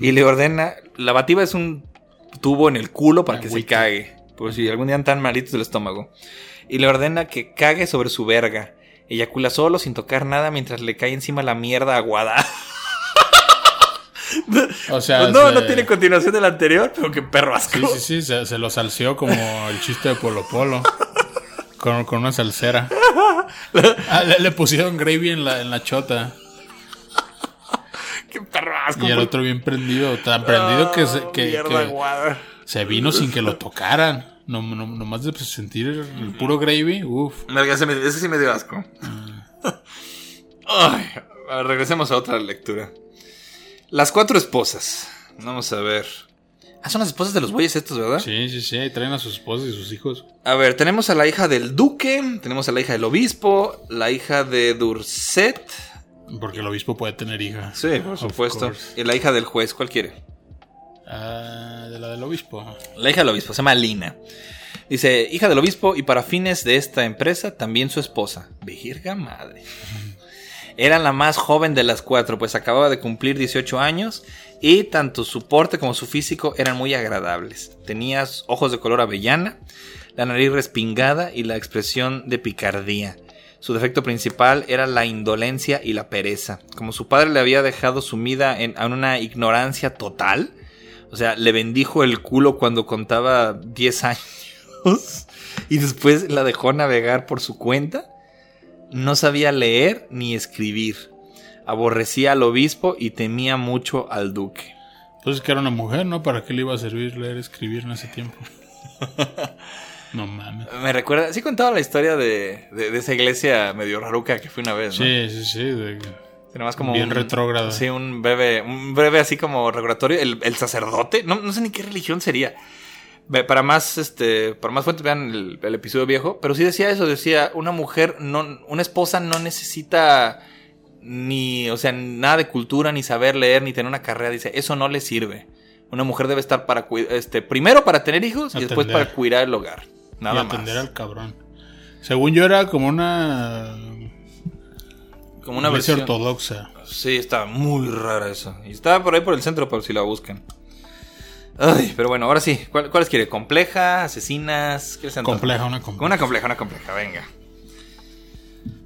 y le ordena. Lavativa es un tubo en el culo para que se cague. Por si algún día tan malitos del estómago. Y le ordena que cague sobre su verga. Eyacula solo, sin tocar nada, mientras le cae encima la mierda aguada. O sea, Pues no, se- no tiene continuación del anterior, pero qué perro asco. Sí, sí, sí, se, se lo salseó como el chiste de Polo Polo. Con, con una salsera. Ah, le, le pusieron gravy en la, en la chota. Qué perro asco. Y el otro bien prendido. Tan prendido que se, que, Mierda que aguada. se vino sin que lo tocaran. No, no, nomás de sentir el, el puro gravy. Uf. Verga, ese, me- ese sí me dio asco. Ay, a ver, regresemos a otra lectura. Las cuatro esposas. Vamos a ver. Ah, son las esposas de los bueyes estos, ¿verdad? Sí, sí, sí. Ahí traen a sus esposas y sus hijos. A ver, tenemos a la hija del duque, tenemos a la hija del obispo, la hija de Durset. Porque el obispo puede tener hija. Sí, por supuesto. course. Y la hija del juez, ¿cuál quiere? Ah, de la del obispo. La hija del obispo, se llama Lina. Dice, hija del obispo y para fines de esta empresa, también su esposa. Virga madre. Era la más joven de las cuatro, pues acababa de cumplir 18 años y tanto su porte como su físico eran muy agradables. Tenía ojos de color avellana, la nariz respingada y la expresión de picardía. Su defecto principal era la indolencia y la pereza. Como su padre le había dejado sumida en, en una ignorancia total, o sea, le bendijo el culo cuando contaba 10 años y después la dejó navegar por su cuenta. No sabía leer ni escribir. Aborrecía al obispo y temía mucho al duque. Pues es que era una mujer, ¿no? ¿Para qué le iba a servir leer, escribir en ese tiempo? no mames. Me recuerda, sí contaba la historia de, de- de esa iglesia medio raruca que fui una vez, ¿no? Sí, sí, sí. de- Más como Bien un- retrógrado. Sí, un breve, un breve así como regulatorio. El, el sacerdote, no, no sé ni qué religión sería. Para más, este, para más fuentes vean el, el episodio viejo, pero sí decía eso, decía, una mujer, no, una esposa no necesita ni, o sea, nada de cultura, ni saber leer, ni tener una carrera, dice, eso no le sirve. Una mujer debe estar para, este, primero para tener hijos y después para cuidar el hogar. Nada y atender más. al cabrón. Según yo era como una... Como una iglesia versión. ortodoxa. Sí, está muy rara eso. Y estaba por ahí por el centro, por si la buscan. Ay, pero bueno, ahora sí. ¿Cuál- ¿Cuáles quiere? ¿Compleja? ¿Asesinas? ¿Qué? Compleja, una compleja. Una compleja, una compleja, venga.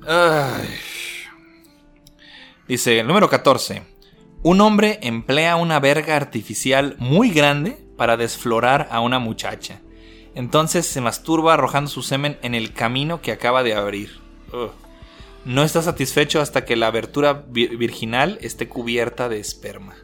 Ay. Dice, el número 14. Un hombre emplea una verga artificial muy grande para desflorar a una muchacha. Entonces se masturba arrojando su semen en el camino que acaba de abrir. Ugh. No está satisfecho hasta que la abertura vi- virginal esté cubierta de esperma.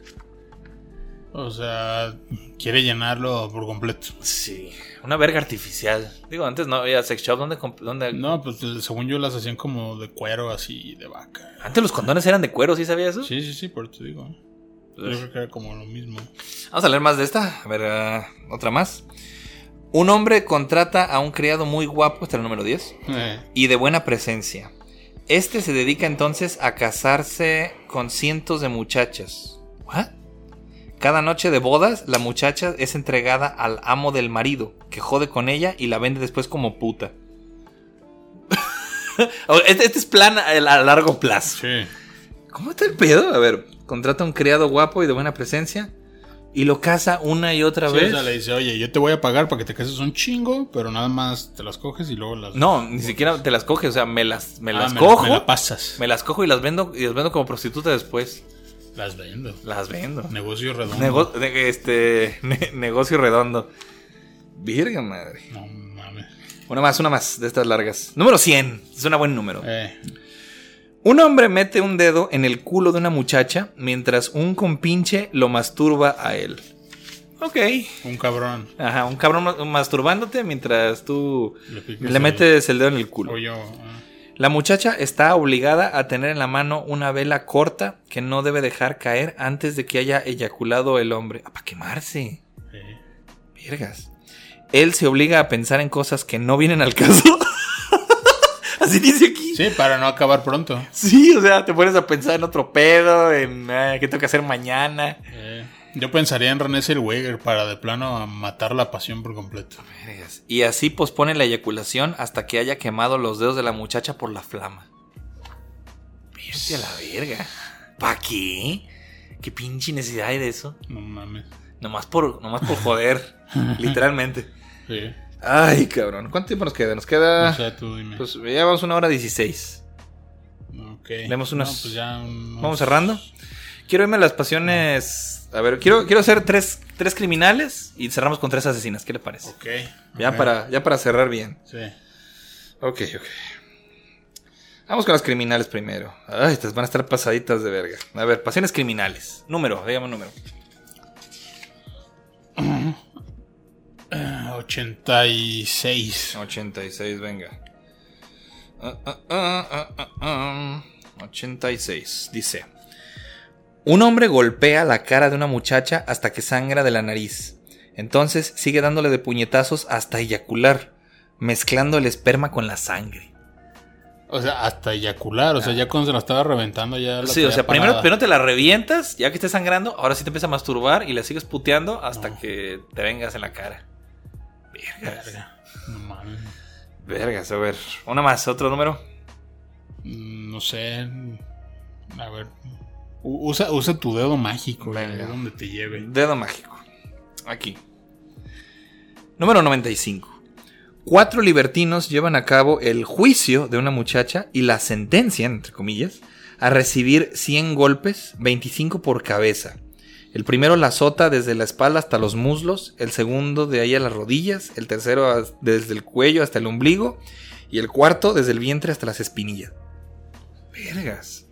O sea, quiere llenarlo por completo. Sí, una verga artificial. Digo, antes no había sex shop. ¿Dónde, dónde- No, pues según yo las hacían como de cuero así, de vaca. Antes los condones eran de cuero, ¿sí sabías eso? Sí, sí, sí, por eso te digo. Yo creo que era como lo mismo. Vamos a leer más de esta. A ver, ah, otra más. Un hombre contrata a un criado muy guapo, este es el número 10, Eh, y de buena presencia. Este se dedica entonces a casarse con cientos de muchachas. ¿What? Cada noche de bodas, la muchacha es entregada al amo del marido, que jode con ella y la vende después como puta. este, este es plan a, a largo plazo. sí. ¿Cómo está el pedo? A ver, contrata a un criado guapo y de buena presencia y lo casa una y otra Sí, vez. o sea, le dice, oye, yo te voy a pagar para que te cases un chingo, pero nada más te las coges y luego las... No, ni siquiera te las coge, o sea, me las, me Ah, las me cojo. Me la pasas. Me las cojo y las vendo y las vendo como prostituta después. Las vendo. Las vendo. Negocio redondo. Nego- este ne- negocio redondo. Virga madre. No mames. Una más, una más de estas largas. Número 100. Es un buen número. Eh, Un hombre mete un dedo en el culo de una muchacha mientras un compinche lo masturba a él. Ok. un cabrón. Ajá, un cabrón ma- masturbándote mientras tú Le, metes el dedo en el culo. O yo. ah. La muchacha está obligada a tener en la mano una vela corta que no debe dejar caer antes de que haya eyaculado el hombre. Ah, para quemarse. Eh. Vergas. Él se obliga a pensar en cosas que no vienen al caso. Así dice aquí. Sí, para no acabar pronto. Sí, o sea, te pones a pensar en otro pedo, en ah, qué tengo que hacer mañana. Eh, Yo pensaría en René Zellweger para de plano matar la pasión por completo. Y así pospone la eyaculación hasta que haya quemado los dedos de la muchacha por la flama. Vete a la verga. ¿Para qué? ¿Qué pinche necesidad hay de eso? No mames. Nomás por, nomás por joder. literalmente. Sí. Ay, cabrón. ¿Cuánto tiempo nos queda? Nos queda. O sea, tú dime. Pues ya vamos una hora dieciséis. ok. leemos unas- No, pues ya unos- Vamos cerrando. Quiero irme a las pasiones. A ver, quiero, quiero hacer tres, tres criminales y cerramos con tres asesinas. ¿Qué le parece? Ok. Ya, para, ya para cerrar bien. Sí. Ok, ok. Vamos con las criminales primero. Ay, estas van a estar pasaditas de verga. A ver, pasiones criminales. Número, dígame un número. 86. 86, venga. Ah, ah, ah, ah. 86, dice. Un hombre golpea la cara de una muchacha hasta que sangra de la nariz. Entonces sigue dándole de puñetazos hasta eyacular, mezclando el esperma con la sangre. O sea, hasta eyacular. O sea, ya cuando se la estaba reventando ya la Sí, o sea, primero, primero te la revientas, ya que esté sangrando, ahora sí te empieza a masturbar y la sigues puteando hasta que te vengas en la cara. Vergas. Verga. No mames. Vergas, a ver. Una más, otro número. Mm, No sé. A ver. Usa, usa tu dedo mágico. Venga. donde te lleve. Dedo mágico. Aquí. Número 95. Cuatro libertinos llevan a cabo el juicio de una muchacha y la sentencian, entre comillas, a recibir 100 golpes, 25 por cabeza. El primero la azota desde la espalda hasta los muslos, el segundo de ahí a las rodillas, el tercero desde el cuello hasta el ombligo y el cuarto desde el vientre hasta las espinillas. Vergas.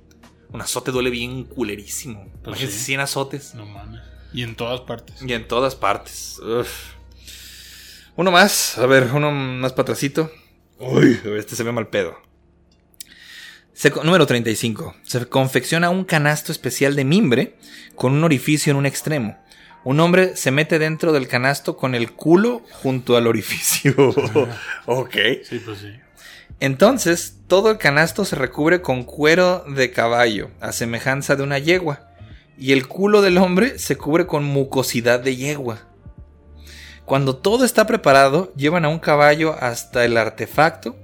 Un azote duele bien culerísimo. Pues Imagínense sí. 100 azotes. No mames. Y en todas partes. Y en todas partes. Uf. Uno más. A ver, uno más para atrásito. Uy, este se ve mal pedo. Se número 35. Se confecciona un canasto especial de mimbre con un orificio en un extremo. Un hombre se mete dentro del canasto con el culo junto al orificio. ok. Sí, pues sí. Entonces, todo el canasto se recubre con cuero de caballo, a semejanza de una yegua, y el culo del hombre se cubre con mucosidad de yegua. Cuando todo está preparado, llevan a un caballo hasta el artefacto.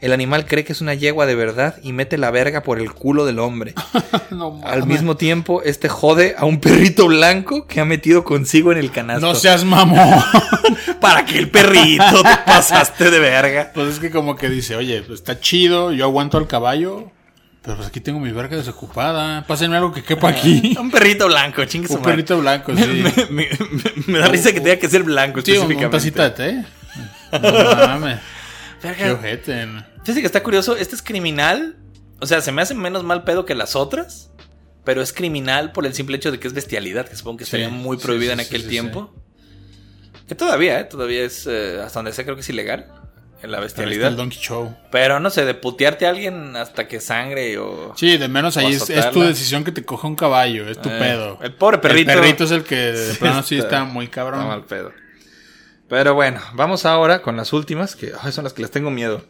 El animal cree que es una yegua de verdad y mete la verga por el culo del hombre. No Al mismo tiempo, este jode a un perrito blanco que ha metido consigo en el canasto. No seas mamón. para que el perrito te pasaste de verga. Pues es que como que dice, oye, pues está chido, yo aguanto al caballo, pero pues aquí tengo mi verga desocupada. Pásenme algo que quepa aquí. Un perrito blanco, chingue su Un perrito blanco, sí. me- me- me da risa que tenga que ser blanco Sí, específicamente. tacita de té. No mames. Verga. Qué ojete. Fíjate que está curioso. Este es criminal. O sea, se me hace menos mal pedo que las otras. Pero es criminal por el simple hecho de que es bestialidad, que supongo que estaría Sí, muy prohibida sí, en aquel tiempo. Que todavía, ¿eh? Todavía es, eh, hasta donde sé, creo que es ilegal. En la está bestialidad. el Donkey Show. Pero no sé, de putearte a alguien hasta que sangre o. Sí, de menos ahí es, es tu decisión que te coja un caballo, es tu Eh, pedo. el pobre perrito. El perrito es el que de Sí, plano sí está- está muy cabrón. Está mal pedo. Pero bueno, vamos ahora con las últimas, que son las que les tengo miedo.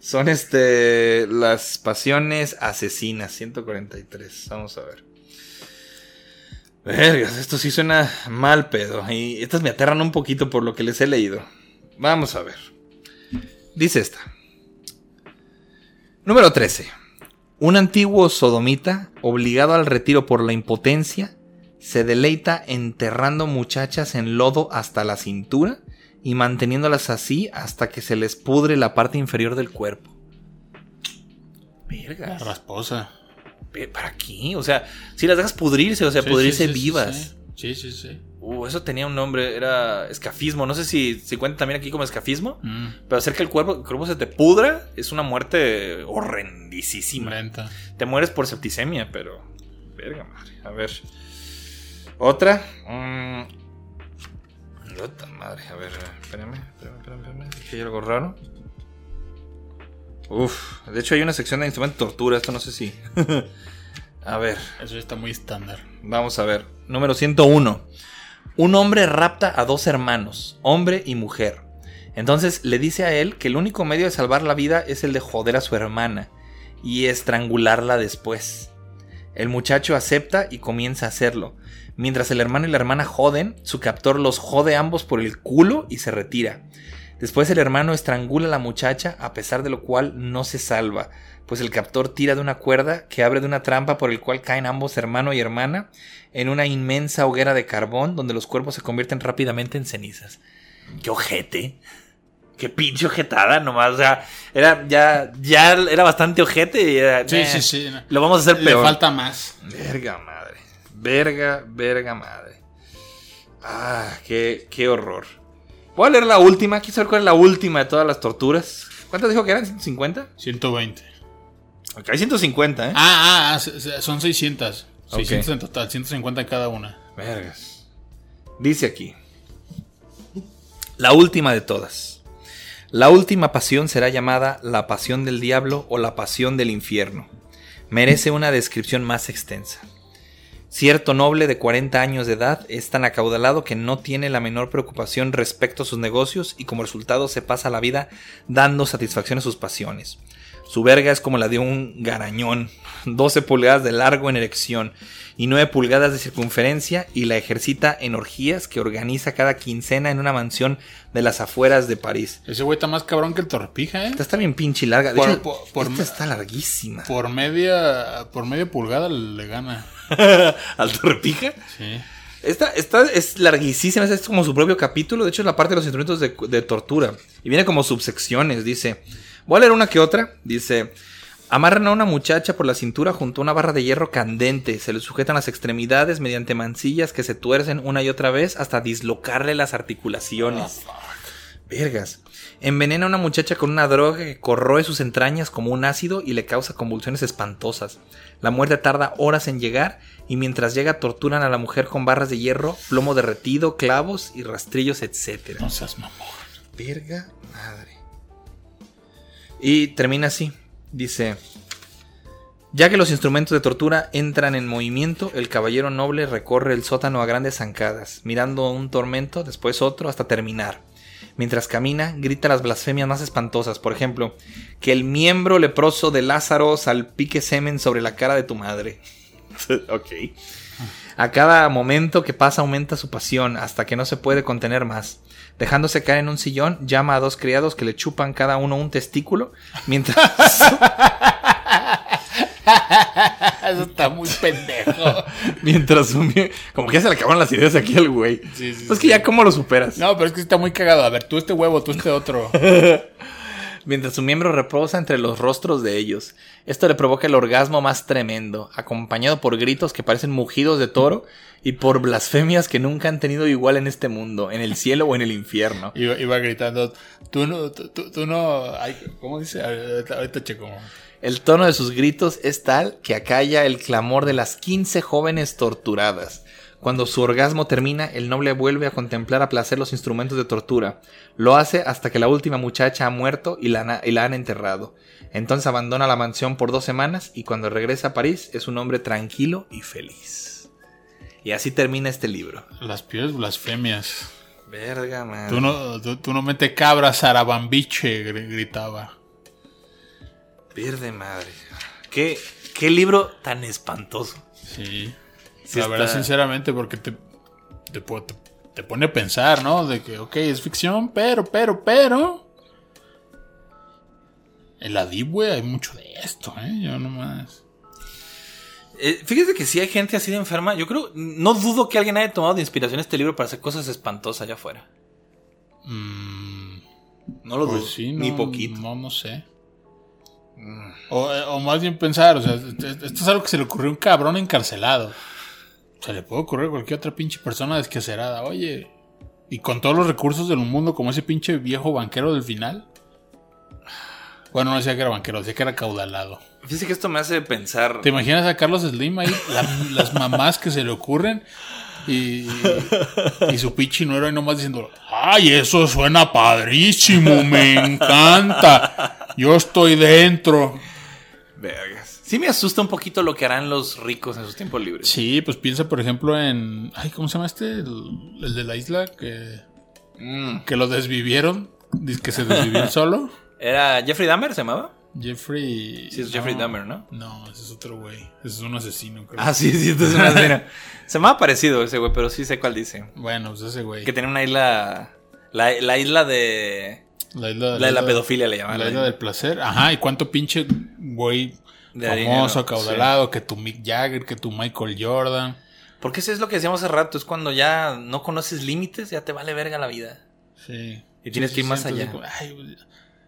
Son este las pasiones asesinas, 143. Vamos a ver. Vergas, esto sí suena mal pedo. Y estas me aterran un poquito por lo que les he leído. Vamos a ver. Dice esta. Número 13. Un antiguo sodomita, obligado al retiro por la impotencia, se deleita enterrando muchachas en lodo hasta la cintura y manteniéndolas así hasta que se les pudre la parte inferior del cuerpo. La Vergas. rasposa. ¿Para qué? O sea, si las dejas pudrirse, o sea, Sí, pudrirse sí, sí, sí, vivas. Sí, sí, sí. Uh, eso tenía un nombre, era escafismo. No sé si se cuenta también aquí como escafismo. Mm, Pero hacer que el cuerpo, el cuerpo se te pudra es una muerte horrendísima. lenta. Te mueres por septicemia, pero. Verga madre. A ver. Otra. Mm. Madre. A ver, espérame. Espérame, espérame, espérame. Dije hay algo raro. Uf. De hecho, hay una sección de instrumentos de tortura. Esto no sé si. a ver. Eso ya está muy estándar. Vamos a ver. Número 101. Un hombre rapta a dos hermanos, hombre y mujer. Entonces le dice a él que el único medio de salvar la vida es el de joder a su hermana y estrangularla después. El muchacho acepta y comienza a hacerlo. Mientras el hermano y la hermana joden, su captor los jode ambos por el culo y se retira. Después el hermano estrangula a la muchacha, a pesar de lo cual no se salva, pues el captor tira de una cuerda que abre de una trampa por el cual caen ambos hermano y hermana en una inmensa hoguera de carbón donde los cuerpos se convierten rápidamente en cenizas. ¡Qué ojete! ¡Qué pinche ojetada nomás! O sea, era ya, ya era bastante ojete y era, Sí, "Eh, sí, sí. no. Lo vamos a hacer Le peor. falta más. Verga madre. Verga, verga madre. Ah, qué, qué horror. Voy a leer la última. Quiero saber cuál es la última de todas las torturas. ¿Cuántas dijo que eran? ¿150? 120. Hay 150, ¿eh? Ah, ah, ah, son 600. Ok. 600 en total, 150 en cada una. Vergas. Dice aquí. La última de todas. La última pasión será llamada la pasión del diablo o la pasión del infierno. Merece una descripción más extensa. Cierto noble de 40 años de edad es tan acaudalado que no tiene la menor preocupación respecto a sus negocios y como resultado se pasa la vida dando satisfacción a sus pasiones. Su verga es como la de un garañón, 12 pulgadas de largo en erección y 9 pulgadas de circunferencia y la ejercita en orgías que organiza cada quincena en una mansión de las afueras de París. Ese güey está más cabrón que el torpija, ¿eh? Esta está bien pinche larga. De Por- hecho, por- por- esta está larguísima. Por media, por media pulgada le gana. ¿Al torpija? Sí. Esta, esta es larguísima, es como su propio capítulo. De hecho, es la parte de los instrumentos de, de tortura. Y viene como subsecciones, dice. Voy a leer una que otra. Dice. Amarran a una muchacha por la cintura junto a una barra de hierro candente. Se le sujetan las extremidades mediante mancillas que se tuercen una y otra vez hasta dislocarle las articulaciones. Vergas. Envenena a una muchacha con una droga que corroe sus entrañas como un ácido y le causa convulsiones espantosas. La muerte tarda horas en llegar y mientras llega torturan a la mujer con barras de hierro, plomo derretido, clavos y rastrillos, etc. No seas mamón. Verga madre. Y termina así. Dice, ya que los instrumentos de tortura entran en movimiento, el caballero noble recorre el sótano a grandes zancadas, mirando un tormento, después otro, hasta terminar. Mientras camina, grita las blasfemias más espantosas, por ejemplo, que el miembro leproso de Lázaro salpique semen sobre la cara de tu madre. ok. A cada momento que pasa aumenta su pasión hasta que no se puede contener más. Dejándose caer en un sillón, llama a dos criados que le chupan cada uno un testículo mientras Eso está muy pendejo. mientras mie- como que ya se le acabaron las ideas aquí al güey. Sí, sí, pues sí. que ya cómo lo superas. No, pero es que está muy cagado. A ver, tú este huevo, tú este otro. mientras su miembro reposa entre los rostros de ellos. Esto le provoca el orgasmo más tremendo, acompañado por gritos que parecen mugidos de toro y por blasfemias que nunca han tenido igual en este mundo, en el cielo o en el infierno. Iba, iba gritando, tú no, tú, no, ay, ¿cómo dice? Ahorita, ahorita checo. El tono de sus gritos es tal que acalla el clamor de las 15 jóvenes torturadas. Cuando su orgasmo termina, el noble vuelve a contemplar a placer los instrumentos de tortura. Lo hace hasta que la última muchacha ha muerto y la, na- y la han enterrado. Entonces abandona la mansión por dos semanas y cuando regresa a París es un hombre tranquilo y feliz. Y así termina este libro. Las peores blasfemias. Verga, man. Tú no, tú, tú no mete cabra, zarabambiche, gritaba. Pierde madre. ¿Qué, qué libro tan espantoso. Sí. Sí la verdad, está- sinceramente, porque te, te, po- te- te pone a pensar, ¿no? De que, ok, es ficción, pero, pero, pero. En la Deep Web hay mucho de esto, ¿eh? Yo nomás. Eh, fíjate que si hay gente así de enferma, yo creo, no dudo que alguien haya tomado de inspiración este libro para hacer cosas espantosas allá afuera. Mm, No lo pues dudo, sí, no, ni poquito. No, no sé. O, eh, o más bien pensar, o sea, esto es algo que se le ocurrió a un cabrón encarcelado. Se le puede ocurrir a cualquier otra pinche persona desquacerada. Oye, y con todos los recursos del mundo, como ese pinche viejo banquero del final. Bueno, no decía que era banquero, decía que era caudalado. Fíjate que esto me hace pensar. ¿Te imaginas a Carlos Slim ahí? La- las mamás que se le ocurren. Y, y su pinche nuero ahí nomás diciendo: ¡Ay, eso suena padrísimo! ¡Me encanta! Yo estoy dentro. Vergas. Sí me asusta un poquito lo que harán los ricos en sus tiempos libres. Sí, pues piensa, por ejemplo, en. Ay, ¿cómo se llama este? El, el de la isla que, Mm. que lo desvivieron. Dice que se desvivió solo. ¿Era Jeffrey Dahmer, se llamaba? Jeffrey. Sí, es Jeffrey Dahmer, ¿no? No, ese es otro güey. Ese es un asesino, creo. Ah, sí, sí, entonces una escena. Se me ha parecido ese güey, pero sí sé cuál dice. Bueno, pues ese güey. Que tenía una isla. La, la isla de. La isla, La de la pedofilia le llaman. La isla del placer. Ajá, y cuánto pinche güey De famoso, acaudalado, que tu Mick Jagger, que tu Michael Jordan. Porque eso es lo que decíamos hace rato, es cuando ya no conoces límites, ya te vale verga la vida. Sí. Y tienes que ir más allá. como, ay, güey.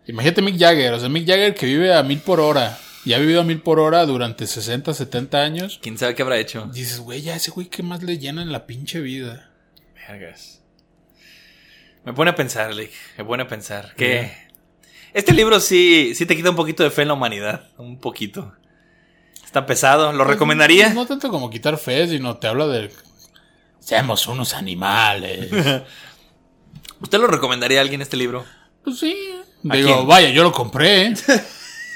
imagínate Mick Jagger, o sea, Mick Jagger que vive a mil por hora. Y ha vivido a mil por hora durante 60, 70 años. ¿Quién sabe qué habrá hecho? Dices, güey, ya ese güey, ¿qué más le llena en la pinche vida? Vergas. Me pone a pensar, Lick. Me pone a pensar. Que. Este libro sí, sí te quita un poquito de fe en la humanidad. Un poquito. Está pesado. ¿Lo recomendaría? Pues, No tanto como quitar fe, sino te habla de. Seamos unos animales. ¿Usted lo recomendaría a alguien este libro? Pues sí. ¿A Digo, quién? vaya, yo lo compré.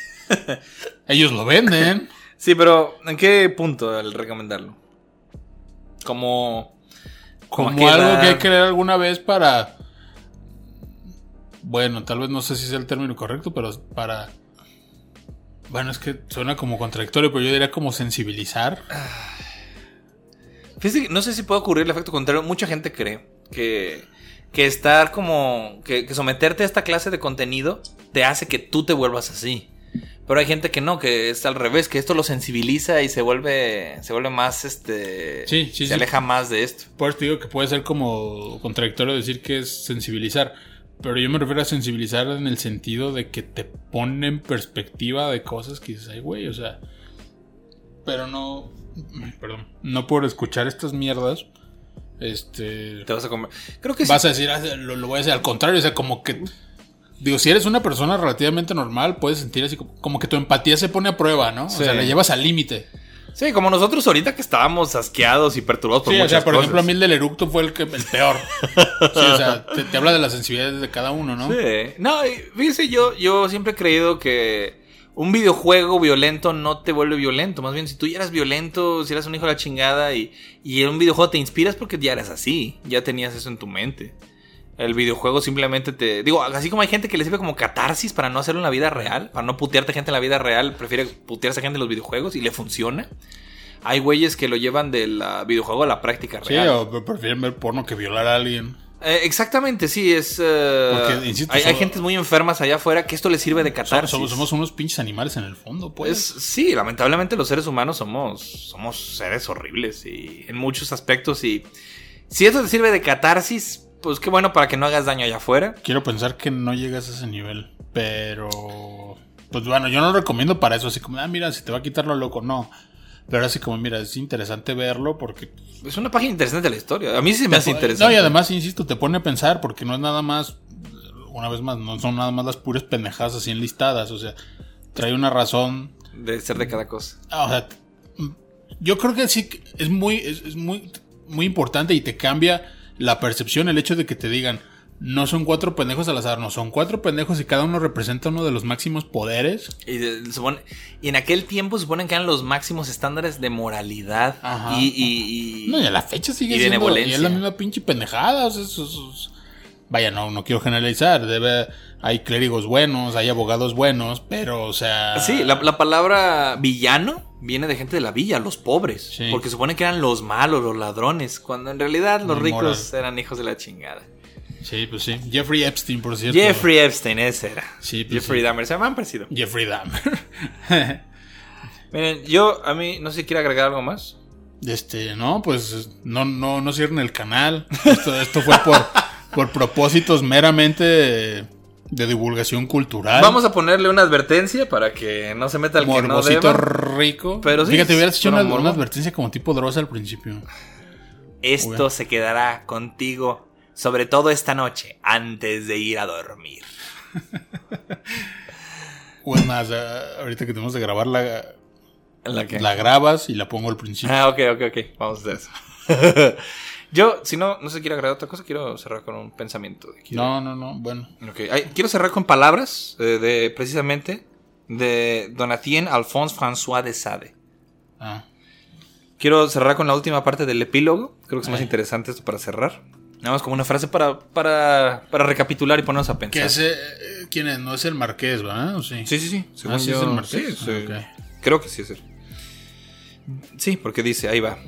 Ellos lo venden. Sí, pero ¿en qué punto el recomendarlo? Como. Como algo que hay que leer alguna vez para. Bueno, tal vez no sé si sea el término correcto, pero para. Bueno, es que suena como contradictorio, pero yo diría como sensibilizar. Fíjate no sé si puede ocurrir el efecto contrario. Mucha gente cree que, que estar como. Que, que someterte a esta clase de contenido te hace que tú te vuelvas así. Pero hay gente que no, que es al revés, que esto lo sensibiliza y se vuelve. Se vuelve más este. Sí, sí, Se sí. aleja más de esto. Por eso te digo que puede ser como contradictorio decir que es sensibilizar. Pero yo me refiero a sensibilizar en el sentido de que te pone en perspectiva de cosas que dices, ay, güey, o sea. Pero no. Perdón. No por escuchar estas mierdas. Este. Te vas a comer. Creo que sí. Vas a decir, "Ah, lo, lo voy a decir al contrario, o sea, como que. Digo, si eres una persona relativamente normal, puedes sentir así como, como que tu empatía se pone a prueba, ¿no? Sí. O sea, la llevas al límite. Sí, como nosotros ahorita que estábamos asqueados y perturbados por Sí, o sea, por cosas. ejemplo, a mí el del eructo fue el, que, el peor. Sí, o sea, te, te habla de las sensibilidades de cada uno, ¿no? Sí. No, fíjese, yo, yo siempre he creído que un videojuego violento no te vuelve violento. Más bien, si tú ya eras violento, si eras un hijo de la chingada y, y en un videojuego te inspiras porque ya eras así, ya tenías eso en tu mente. El videojuego simplemente te... Digo, así como hay gente que le sirve como catarsis para no hacerlo en la vida real, para no putearte gente en la vida real, prefiere putearse gente en los videojuegos y le funciona. Hay güeyes que lo llevan del videojuego a la práctica Sí, real. o pre- prefieren ver porno que violar a alguien. Eh, exactamente, sí, es... eh, Porque, insisto, hay, hay gentes muy enfermas allá afuera que esto les sirve de catarsis. somos, somos unos pinches animales en el fondo, pues. Pues sí, lamentablemente los seres humanos somos, somos seres horribles y en muchos aspectos y si esto te sirve de catarsis, pues qué bueno para que no hagas daño allá afuera. Quiero pensar que no llegas a ese nivel, pero pues bueno, yo no lo recomiendo para eso, así como, ah, mira, si te va a quitar lo loco, no. Pero así como, mira, es interesante verlo porque... Es una página interesante de la historia. A mí sí me hace No, interesante. y además, insisto, te pone a pensar porque no es nada más, una vez más, no son nada más las puras pendejadas así enlistadas, o sea, trae una razón De ser de cada cosa. Ah, o sea, yo creo que sí es muy, es, es muy, muy importante y te cambia la percepción el hecho de que te digan, no son cuatro pendejos al azar, no, son cuatro pendejos y cada uno representa uno de los máximos poderes. Y, de- supone- y en aquel tiempo suponen que eran los máximos estándares de moralidad Ajá. y, y- y- No, y a la fecha sigue y siendo y es la misma pinche pendejada. o sea, Vaya, no, no quiero generalizar. Debe, hay clérigos buenos, hay abogados buenos, pero, o sea. Sí, la, la palabra villano viene de gente de la villa, los pobres. Sí. Porque supone que eran los malos, los ladrones, cuando en realidad los Muy ricos moral. eran hijos de la chingada. Sí, pues sí. Jeffrey Epstein, por cierto. Jeffrey Epstein, ese era. Sí, pues Jeffrey sí. Dahmer, se me han parecido. Jeffrey Dahmer. Miren, yo, a mí, no sé si quiere agregar algo más. Este, no, pues no, no, no cierren el canal. Esto, esto fue por, por propósitos meramente de, de divulgación cultural. Vamos a ponerle una advertencia para que no se meta el que no Morbosito deba. rico. Pero sí, Fíjate, hubieras hecho una, advertencia como tipo Dross al principio. Esto se quedará contigo, sobre todo esta noche, antes de ir a dormir. O es más, ah, ahorita que tenemos de grabar la, ¿La qué? la grabas y la pongo al principio. Ah, ok, ok, ok. Vamos a hacer eso. Yo, si no, no se quiere agregar otra cosa, quiero cerrar con un pensamiento. de- quiero- No, no, no, bueno. Ok, ay, quiero cerrar con palabras eh, de, precisamente de Donatien Alphonse François de Sade. Ah, Quiero cerrar con la última parte del epílogo. Creo que es más Ay. interesante esto para cerrar. Nada más como una frase para, para, para recapitular y ponernos a pensar. ese, eh, ¿quién es? No es el Marqués, ¿verdad? ¿O sí? Sí, sí, sí. Según Ah, sí yo- es el Marqués. sí, sí. Ok. Creo que sí es él. Sí, porque dice, ahí va.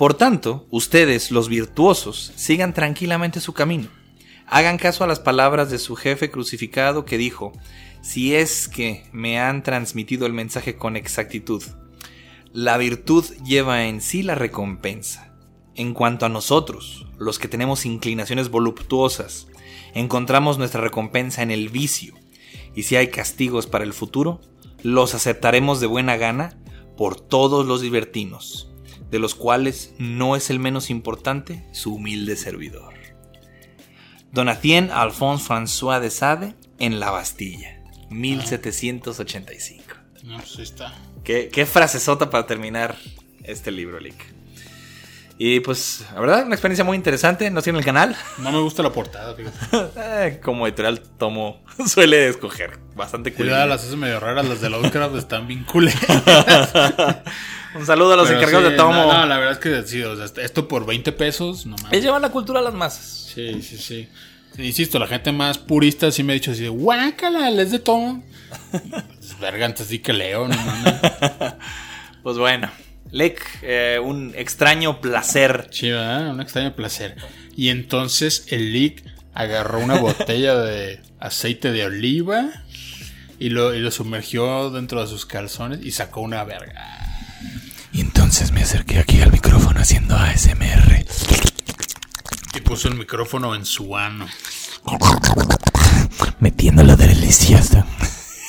Por tanto, ustedes, los virtuosos, sigan tranquilamente su camino. Hagan caso a las palabras de su jefe crucificado que dijo, si es que me han transmitido el mensaje con exactitud, la virtud lleva en sí la recompensa. En cuanto a nosotros, los que tenemos inclinaciones voluptuosas, encontramos nuestra recompensa en el vicio, y si hay castigos para el futuro, los aceptaremos de buena gana por todos los libertinos, de los cuales no es el menos importante su humilde servidor. Donatien Alphonse François de Sade en La Bastilla, 1785. No, pues ahí está. Qué, qué frasesota para terminar este libro, Lick. Y pues, la verdad, una experiencia muy interesante. No tiene el canal. No me gusta la portada, fíjate. Eh, como editorial Tomo suele escoger. Bastante. Cuidado, las hace medio raras, las de Lovecraft están bien culeras. Un saludo a los Pero encargados sí, de Tomo. No, no, la verdad es que sí, o sea, esto por 20 pesos, no mames. Es llevar la cultura a las masas. Sí, sí, sí. Insisto, la gente más purista sí me ha dicho así de guácala, es de. Pues, verga, antes sí que leo, no mames. Pues bueno, Lick, eh, un extraño placer. Sí, ¿verdad? Un extraño placer. Y entonces el Lick agarró una botella de aceite de oliva y lo, y lo sumergió dentro de sus calzones y sacó una verga. Entonces me acerqué aquí al micrófono haciendo ASMR. Y puso el micrófono en su ano. Metiéndolo delicioso.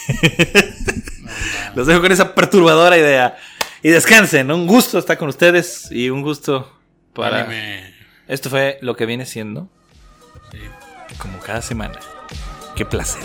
Los dejo con esa perturbadora idea. Y descansen. Un gusto estar con ustedes y un gusto para... Anime. Esto fue lo que viene siendo Sí. como cada semana. Qué placer.